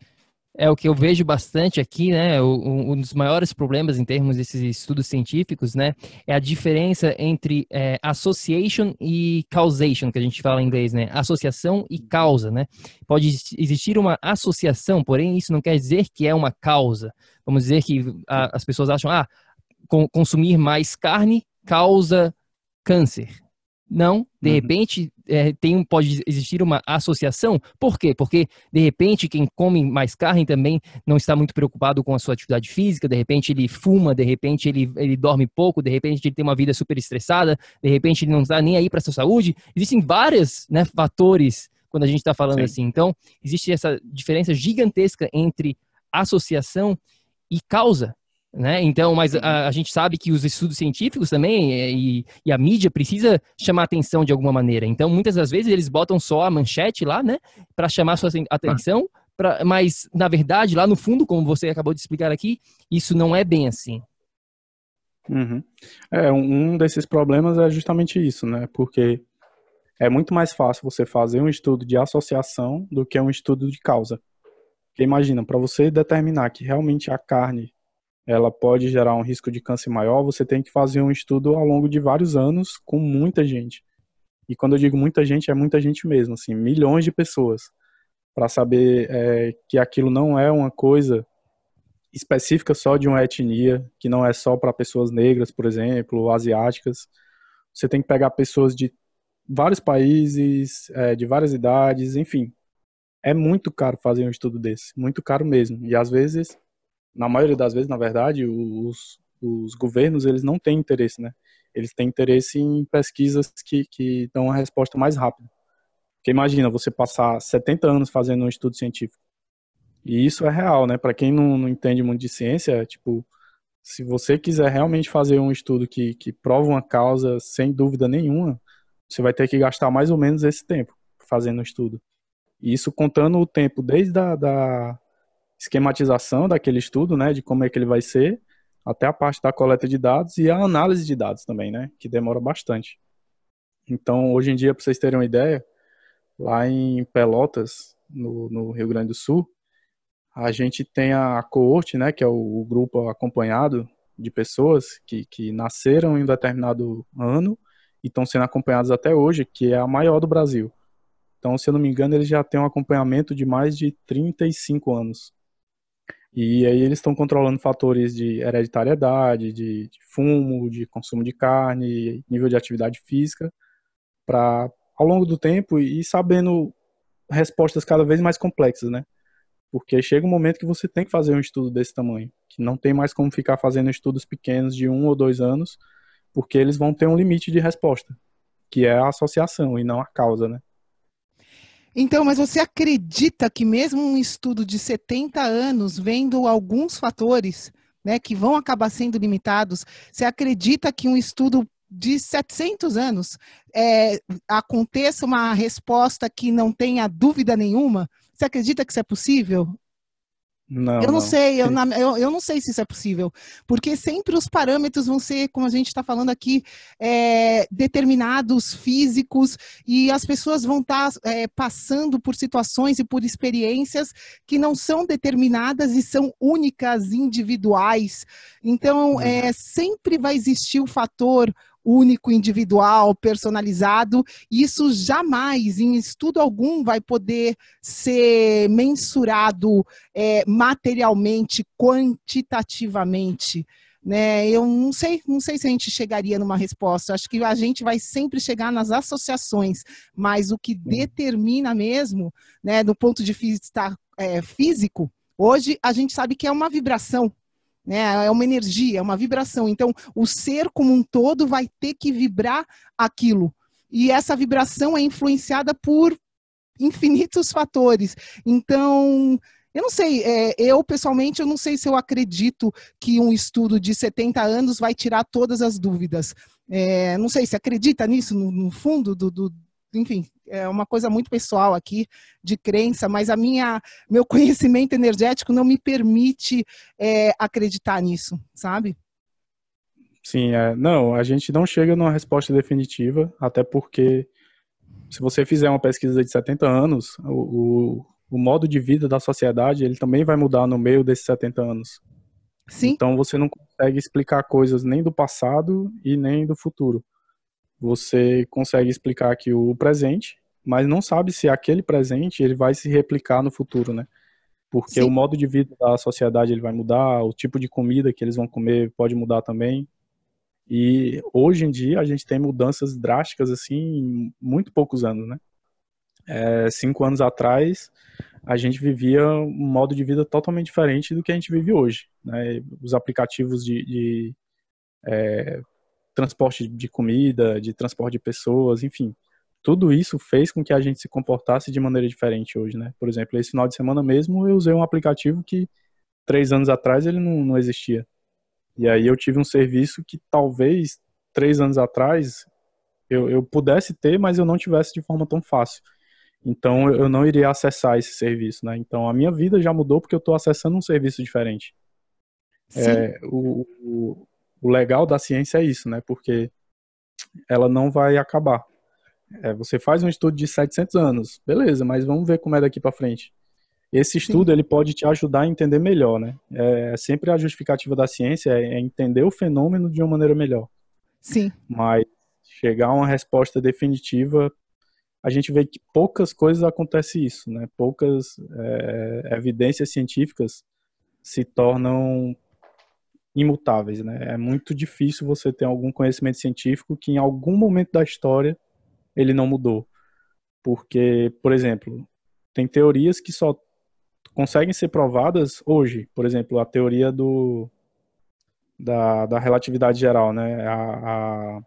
é o que eu vejo bastante aqui, né? um dos maiores problemas em termos desses estudos científicos, né? É a diferença entre é, association e causation, que a gente fala em inglês, né? Associação e causa, né? Pode existir uma associação, porém isso não quer dizer que é uma causa. Vamos dizer que a, as pessoas acham, ah, consumir mais carne causa câncer. Não, de uhum. repente é, tem, pode existir uma associação. Por quê? Porque de repente quem come mais carne também não está muito preocupado com a sua atividade física, de repente ele fuma, de repente ele, ele dorme pouco, de repente ele tem uma vida super estressada, de repente ele não está nem aí para a sua saúde. Existem vários né, fatores quando a gente está falando Sim. assim. Então, existe essa diferença gigantesca entre associação e causa. Né? Então, mas a, a, gente sabe que os estudos científicos também é, e, e, a mídia precisa chamar atenção de alguma maneira. Então, muitas das vezes eles botam só a manchete lá, né, para chamar sua atenção, pra, mas na verdade, lá no fundo, como você acabou de explicar aqui, isso não é bem assim. Uhum. É, um desses problemas é justamente isso, né? Porque é muito mais fácil você fazer um estudo de associação do que um estudo de causa. Porque imagina, para você determinar que realmente a carne ela pode gerar um risco de câncer maior, você tem que fazer um estudo ao longo de vários anos com muita gente. E quando eu digo muita gente, é muita gente mesmo, assim, milhões de pessoas, para saber é, que aquilo não é uma coisa específica só de uma etnia, que não é só para pessoas negras, por exemplo, ou asiáticas. Você tem que pegar pessoas de vários países, é, de várias idades, enfim. É muito caro fazer um estudo desse, muito caro mesmo. E às vezes na maioria das vezes, na verdade, os, os governos eles não têm interesse, né? Eles têm interesse em pesquisas que, que dão uma resposta mais rápida. Porque imagina você passar 70 anos fazendo um estudo científico. E isso é real, né? Para quem não, não entende muito de ciência, tipo, se você quiser realmente fazer um estudo que, que prova uma causa sem dúvida nenhuma, você vai ter que gastar mais ou menos esse tempo fazendo o estudo. E isso contando o tempo desde a da, esquematização daquele estudo, né, de como é que ele vai ser, até a parte da coleta de dados e a análise de dados também, né, que demora bastante. Então, hoje em dia, para vocês terem uma ideia, lá em Pelotas, no, no, Rio Grande do Sul, a gente tem a coorte, né, que é o, o grupo acompanhado de pessoas que, que nasceram em um determinado ano e estão sendo acompanhados até hoje, que é a maior do Brasil. Então, se eu não me engano, eles já têm um acompanhamento de mais de 35 anos. E aí eles estão controlando fatores de hereditariedade, de, de, fumo, de consumo de carne, nível de atividade física, para ao longo do tempo e sabendo respostas cada vez mais complexas, né? Porque chega um momento que você tem que fazer um estudo desse tamanho, que não tem mais como ficar fazendo estudos pequenos de um ou dois anos, porque eles vão ter um limite de resposta, que é a associação e não a causa, né? Então, mas você acredita que mesmo um estudo de 70 anos, vendo alguns fatores, né, que vão acabar sendo limitados, você acredita que um estudo de 700 anos é, aconteça uma resposta que não tenha dúvida nenhuma? Você acredita que isso é possível? Não, eu não, não. sei, eu, eu, eu, não sei se isso é possível, porque sempre os parâmetros vão ser, como a gente está falando aqui, é, determinados, físicos, e as pessoas vão estar tá, é, passando por situações e por experiências que não são determinadas e são únicas, individuais. Então, uhum. é, sempre vai existir o fator único, individual, personalizado. Isso jamais, em estudo algum, vai poder ser mensurado é, materialmente, quantitativamente. Né? Eu não sei, não sei se a gente chegaria numa resposta. Acho que a gente vai sempre chegar nas associações, mas o que determina mesmo, né, do ponto de vista é, físico, hoje a gente sabe que é uma vibração né? É uma energia, é uma vibração. Então, o ser como um todo vai ter que vibrar aquilo. E essa vibração é influenciada por infinitos fatores. Então, eu não sei, é, eu pessoalmente, eu não sei se eu acredito que um estudo de 70 anos vai tirar todas as dúvidas. É, não sei se acredita nisso no, no fundo do, do, enfim, é uma coisa muito pessoal aqui de crença, mas a minha meu conhecimento energético não me permite é, acreditar nisso, sabe? Sim, é, não, a gente não chega numa resposta definitiva, até porque se você fizer uma pesquisa de 70 anos, o, o, o modo de vida da sociedade ele também vai mudar no meio desses 70 anos. Sim. Então você não consegue explicar coisas nem do passado e nem do futuro você consegue explicar aqui o presente, mas não sabe se aquele presente ele vai se replicar no futuro, né? Porque Sim. o modo de vida da sociedade ele vai mudar, o tipo de comida que eles vão comer pode mudar também. E hoje em dia a gente tem mudanças drásticas assim em muito poucos anos, né? É, cinco anos atrás a gente vivia um modo de vida totalmente diferente do que a gente vive hoje. Né? Os aplicativos de, de é, transporte de comida, de transporte de pessoas, enfim. Tudo isso fez com que a gente se comportasse de maneira diferente hoje, né? Por exemplo, esse final de semana mesmo eu usei um aplicativo que três anos atrás ele não, não existia. E aí eu tive um serviço que talvez três anos atrás eu, eu pudesse ter, mas eu não tivesse de forma tão fácil. Então eu não iria acessar esse serviço, né? Então a minha vida já mudou porque eu estou acessando um serviço diferente. É, o, o, o legal da ciência é isso, né? Porque ela não vai acabar. É, você faz um estudo de 700 anos, beleza, mas vamos ver como é daqui para frente. Esse estudo Sim. ele pode te ajudar a entender melhor, né? É sempre a justificativa da ciência é entender o fenômeno de uma maneira melhor. Sim. Mas chegar a uma resposta definitiva, a gente vê que poucas coisas acontece isso, né? Poucas é, evidências científicas se tornam imutáveis, né? É muito difícil você ter algum conhecimento científico que em algum momento da história ele não mudou. Porque, por exemplo, tem teorias que só conseguem ser provadas hoje. Por exemplo, a teoria do da, da relatividade geral, né? A, a,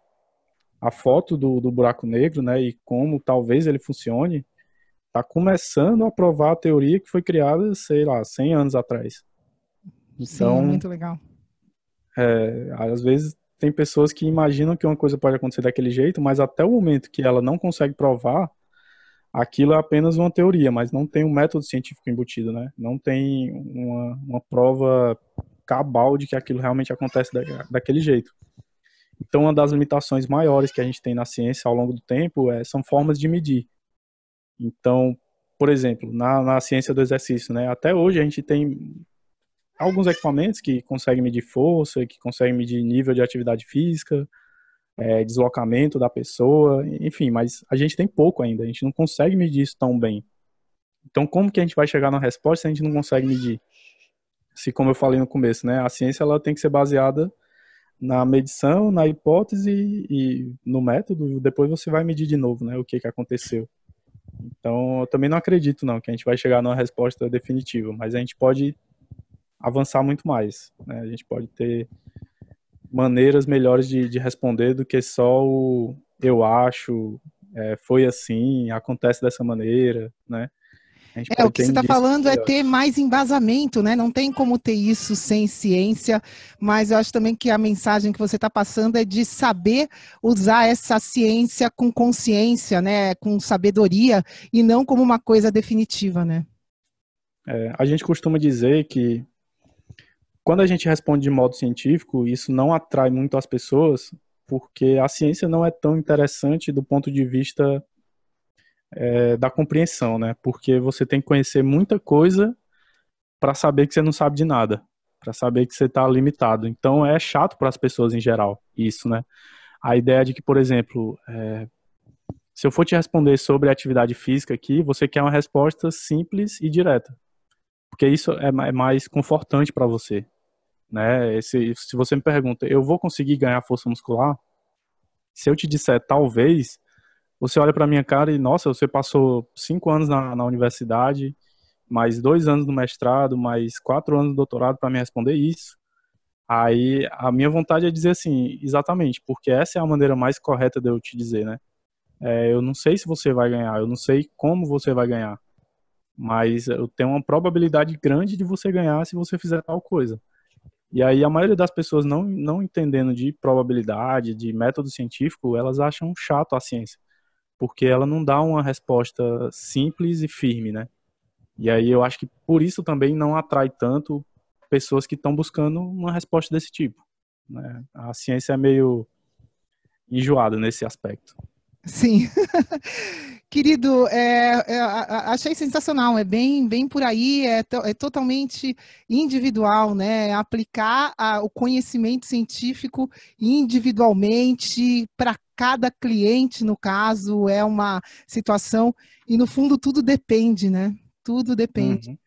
a foto do, do buraco negro, né? E como talvez ele funcione, está começando a provar a teoria que foi criada, sei lá, 100 anos atrás. Então, Sim, muito legal. É, às vezes tem pessoas que imaginam que uma coisa pode acontecer daquele jeito, mas até o momento que ela não consegue provar, aquilo é apenas uma teoria, mas não tem um método científico embutido, né? Não tem uma, uma prova cabal de que aquilo realmente acontece da, daquele jeito. Então, uma das limitações maiores que a gente tem na ciência ao longo do tempo é, são formas de medir. Então, por exemplo, na, na ciência do exercício, né? Até hoje a gente tem alguns equipamentos que conseguem medir força, que conseguem medir nível de atividade física, é, deslocamento da pessoa, enfim, mas a gente tem pouco ainda, a gente não consegue medir isso tão bem. Então, como que a gente vai chegar na resposta se a gente não consegue medir? Se, como eu falei no começo, né, a ciência ela tem que ser baseada na medição, na hipótese e no método, depois você vai medir de novo, né, o que que aconteceu. Então, eu também não acredito não que a gente vai chegar numa resposta definitiva, mas a gente pode avançar muito mais. Né? A gente pode ter maneiras melhores de, de responder do que só o eu acho, é, foi assim, acontece dessa maneira, né? É, o que você está falando é ter mais embasamento, né? Não tem como ter isso sem ciência, mas eu acho também que a mensagem que você está passando é de saber usar essa ciência com consciência, né? Com sabedoria e não como uma coisa definitiva, né? É, a gente costuma dizer que quando a gente responde de modo científico, isso não atrai muito as pessoas, porque a ciência não é tão interessante do ponto de vista é, da compreensão, né? Porque você tem que conhecer muita coisa para saber que você não sabe de nada, para saber que você está limitado. Então é chato para as pessoas em geral isso, né? A ideia de que, por exemplo, é, se eu for te responder sobre atividade física aqui, você quer uma resposta simples e direta, porque isso é, é mais confortante para você, né? Se, você me pergunta, eu vou conseguir ganhar força muscular? Se eu te disser talvez, você olha para minha cara e, nossa, você passou cinco anos na, na universidade, mais dois anos no mestrado, mais quatro anos no doutorado para me responder isso. Aí a minha vontade é dizer assim, exatamente, porque essa é a maneira mais correta de eu te dizer, né? É, eu não sei se você vai ganhar, eu não sei como você vai ganhar, mas eu tenho uma probabilidade grande de você ganhar se você fizer tal coisa. E aí a maioria das pessoas não, não entendendo de probabilidade, de método científico, elas acham chato a ciência porque ela não dá uma resposta simples e firme, né? E aí eu acho que por isso também não atrai tanto pessoas que estão buscando uma resposta desse tipo. Né? A ciência é meio enjoada nesse aspecto. Sim. Querido, é, é, achei sensacional, é bem, bem por aí, é, to, é totalmente individual, né? Aplicar a, o conhecimento científico individualmente para cada cliente, no caso, é uma situação, e no fundo tudo depende, né? Tudo depende. Uhum.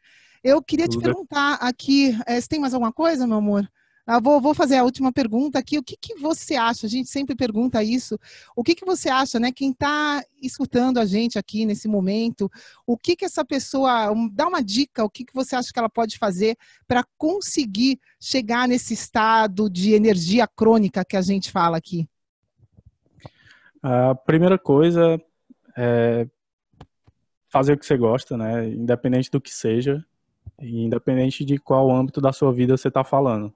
Eu queria tudo te perguntar aqui, é, você tem mais alguma coisa, meu amor? Ah, vou, vou, fazer a última pergunta aqui. O que, que, você acha? A gente sempre pergunta isso. O que, que você acha, né? Quem está escutando a gente aqui nesse momento, o que, que essa pessoa. Dá uma dica, o que, que você acha que ela pode fazer para conseguir chegar nesse estado de energia crônica que a gente fala aqui? A primeira coisa é fazer o que você gosta, né? Independente do que seja, independente de qual âmbito da sua vida você está falando.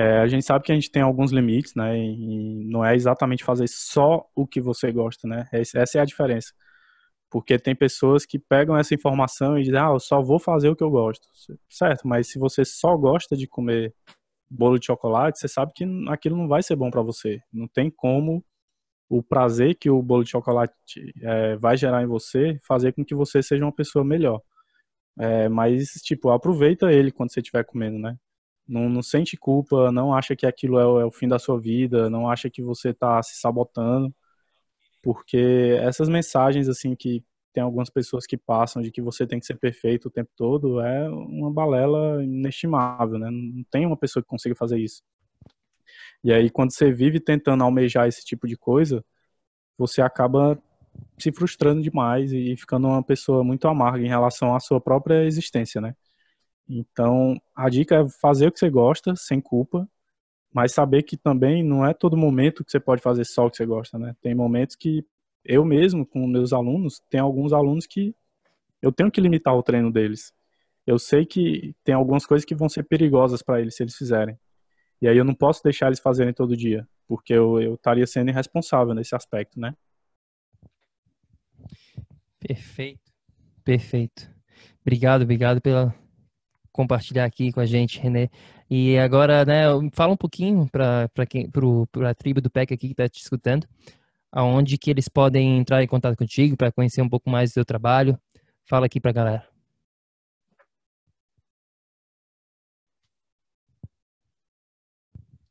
É, a gente sabe que a gente tem alguns limites, né? E não é exatamente fazer só o que você gosta, né? Essa é a diferença. Porque tem pessoas que pegam essa informação e dizem, ah, eu só vou fazer o que eu gosto. Certo, mas se você só gosta de comer bolo de chocolate, você sabe que aquilo não vai ser bom para você. Não tem como o prazer que o bolo de chocolate é, vai gerar em você fazer com que você seja uma pessoa melhor. É, mas, tipo, aproveita ele quando você estiver comendo, né? Não, não sente culpa, não acha que aquilo é o, é o fim da sua vida, não acha que você está se sabotando, porque essas mensagens assim que tem algumas pessoas que passam de que você tem que ser perfeito o tempo todo é uma balela inestimável, né? Não tem uma pessoa que consiga fazer isso. E aí quando você vive tentando almejar esse tipo de coisa, você acaba se frustrando demais e ficando uma pessoa muito amarga em relação à sua própria existência, né? Então, a dica é fazer o que você gosta, sem culpa, mas saber que também não é todo momento que você pode fazer só o que você gosta, né? Tem momentos que eu mesmo, com meus alunos, tem alguns alunos que eu tenho que limitar o treino deles. Eu sei que tem algumas coisas que vão ser perigosas para eles se eles fizerem. E aí eu não posso deixar eles fazerem todo dia, porque eu, eu estaria sendo irresponsável nesse aspecto, né? Perfeito, perfeito. Obrigado, obrigado pela, compartilhar aqui com a gente, René. E agora, né, fala um pouquinho para a tribo do PEC aqui que está te escutando, aonde que eles podem entrar em contato contigo para conhecer um pouco mais do seu trabalho. Fala aqui para a galera.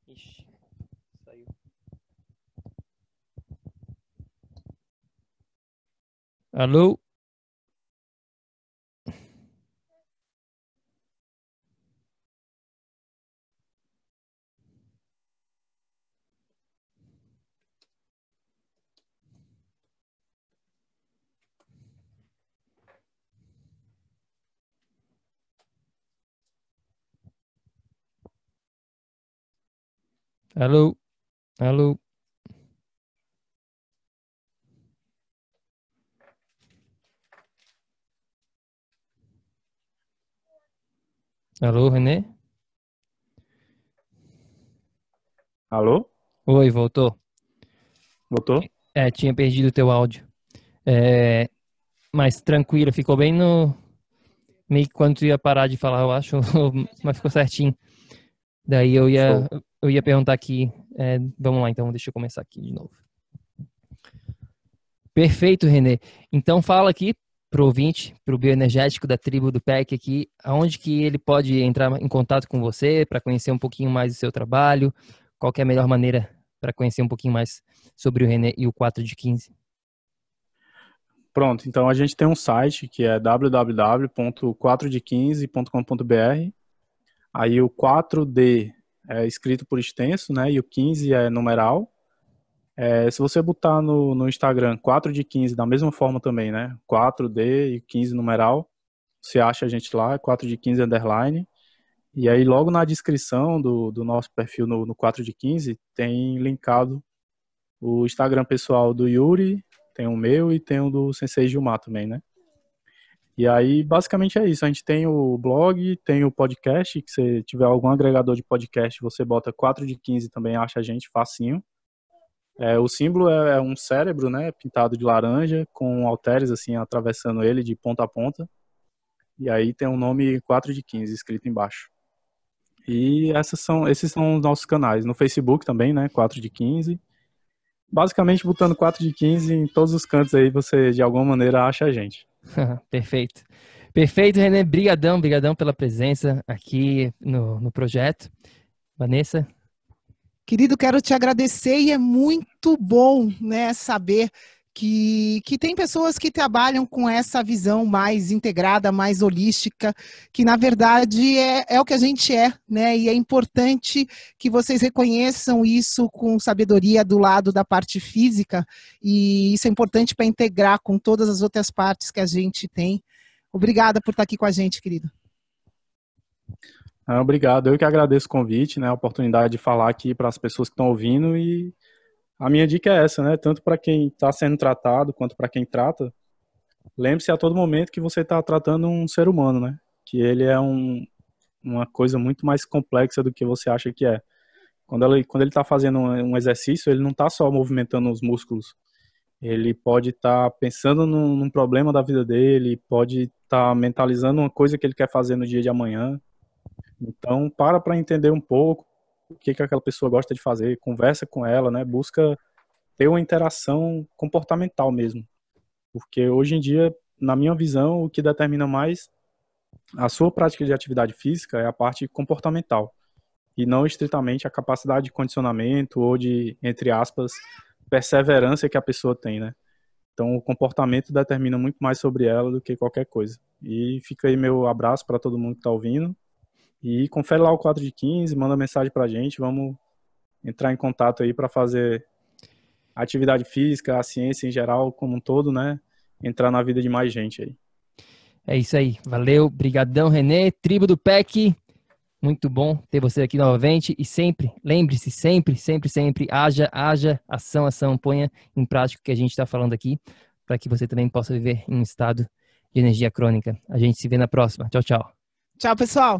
Ixi, saiu. Alô? Alô? Alô? Alô, Renê? Alô? Oi, voltou. Voltou? É, tinha perdido o teu áudio. É, mas tranquilo, ficou bem no. Meio que quando tu ia parar de falar, eu acho, mas ficou certinho. Daí eu ia, eu ia perguntar aqui. É, vamos lá, então, deixa eu começar aqui de novo. Perfeito, Renê. Então fala aqui pro ouvinte, pro bioenergético da tribo do PEC aqui, aonde que ele pode entrar em contato com você para conhecer um pouquinho mais do seu trabalho, qual é a melhor maneira para conhecer um pouquinho mais sobre o René e o 4 de 15? Pronto, então a gente tem um site que é www.4de15.com.br. Aí o 4D é escrito por extenso, né? E o 15 é numeral. É, se você botar no, no Instagram 4 de 15 da mesma forma também, né? 4D e 15 numeral, você acha a gente lá, 4 de 15 underline. E aí, logo na descrição do, do nosso perfil no, no 4 de 15, tem linkado o Instagram pessoal do Yuri, tem o meu e tem o do Sensei Gilmar também, né? E aí, basicamente é isso. A gente tem o blog, tem o podcast, que se tiver algum agregador de podcast, você bota 4 de 15 também, acha a gente facinho. É, o símbolo é, é, um cérebro, né, pintado de laranja, com halteres, assim, atravessando ele de ponta a ponta. E aí tem o nome 4 de 15 escrito embaixo. E essas são, esses são os nossos canais. No Facebook também, né? 4 de 15. Basicamente, botando 4 de 15 em todos os cantos aí, você de alguma maneira acha a gente. Perfeito. Perfeito, René. Brigadão, brigadão pela presença aqui no, no projeto. Vanessa? Querido, quero te agradecer e é muito bom, né, saber que, que tem pessoas que trabalham com essa visão mais integrada, mais holística, que na verdade é, é o que a gente é, né? E é importante que vocês reconheçam isso com sabedoria do lado da parte física, e isso é importante para integrar com todas as outras partes que a gente tem. Obrigada por estar aqui com a gente, querido. Ah, obrigado, eu que agradeço o convite, né, a oportunidade de falar aqui para as pessoas que estão ouvindo e a minha dica é essa, né? Tanto para quem está sendo tratado quanto para quem trata. Lembre-se a todo momento que você está tratando um ser humano, né? Que ele é um, uma coisa muito mais complexa do que você acha que é. Quando ele quando ele está fazendo um exercício, ele não está só movimentando os músculos. Ele pode estar tá pensando num, num, problema da vida dele, pode estar tá mentalizando uma coisa que ele quer fazer no dia de amanhã. Então, para para entender um pouco, o que, que aquela pessoa gosta de fazer, conversa com ela, né? Busca ter uma interação comportamental mesmo. Porque hoje em dia, na minha visão, o que determina mais a sua prática de atividade física é a parte comportamental e não estritamente a capacidade de condicionamento ou de, entre aspas, perseverança que a pessoa tem, né? Então, o comportamento determina muito mais sobre ela do que qualquer coisa. E fica aí meu abraço para todo mundo que está ouvindo e confere lá o 4 de 15, manda mensagem pra gente, vamos entrar em contato aí para fazer atividade física, a ciência em geral, como um todo, né? Entrar na vida de mais gente aí. É isso aí. Valeu, brigadão, Renê, tribo do PEC. Muito bom ter você aqui novamente e sempre, lembre-se, sempre, sempre, sempre, haja, haja, ação, ação, ponha em prática o que a gente está falando aqui, para que você também possa viver em um estado de energia crônica. A gente se vê na próxima. Tchau, tchau. Tchau, pessoal.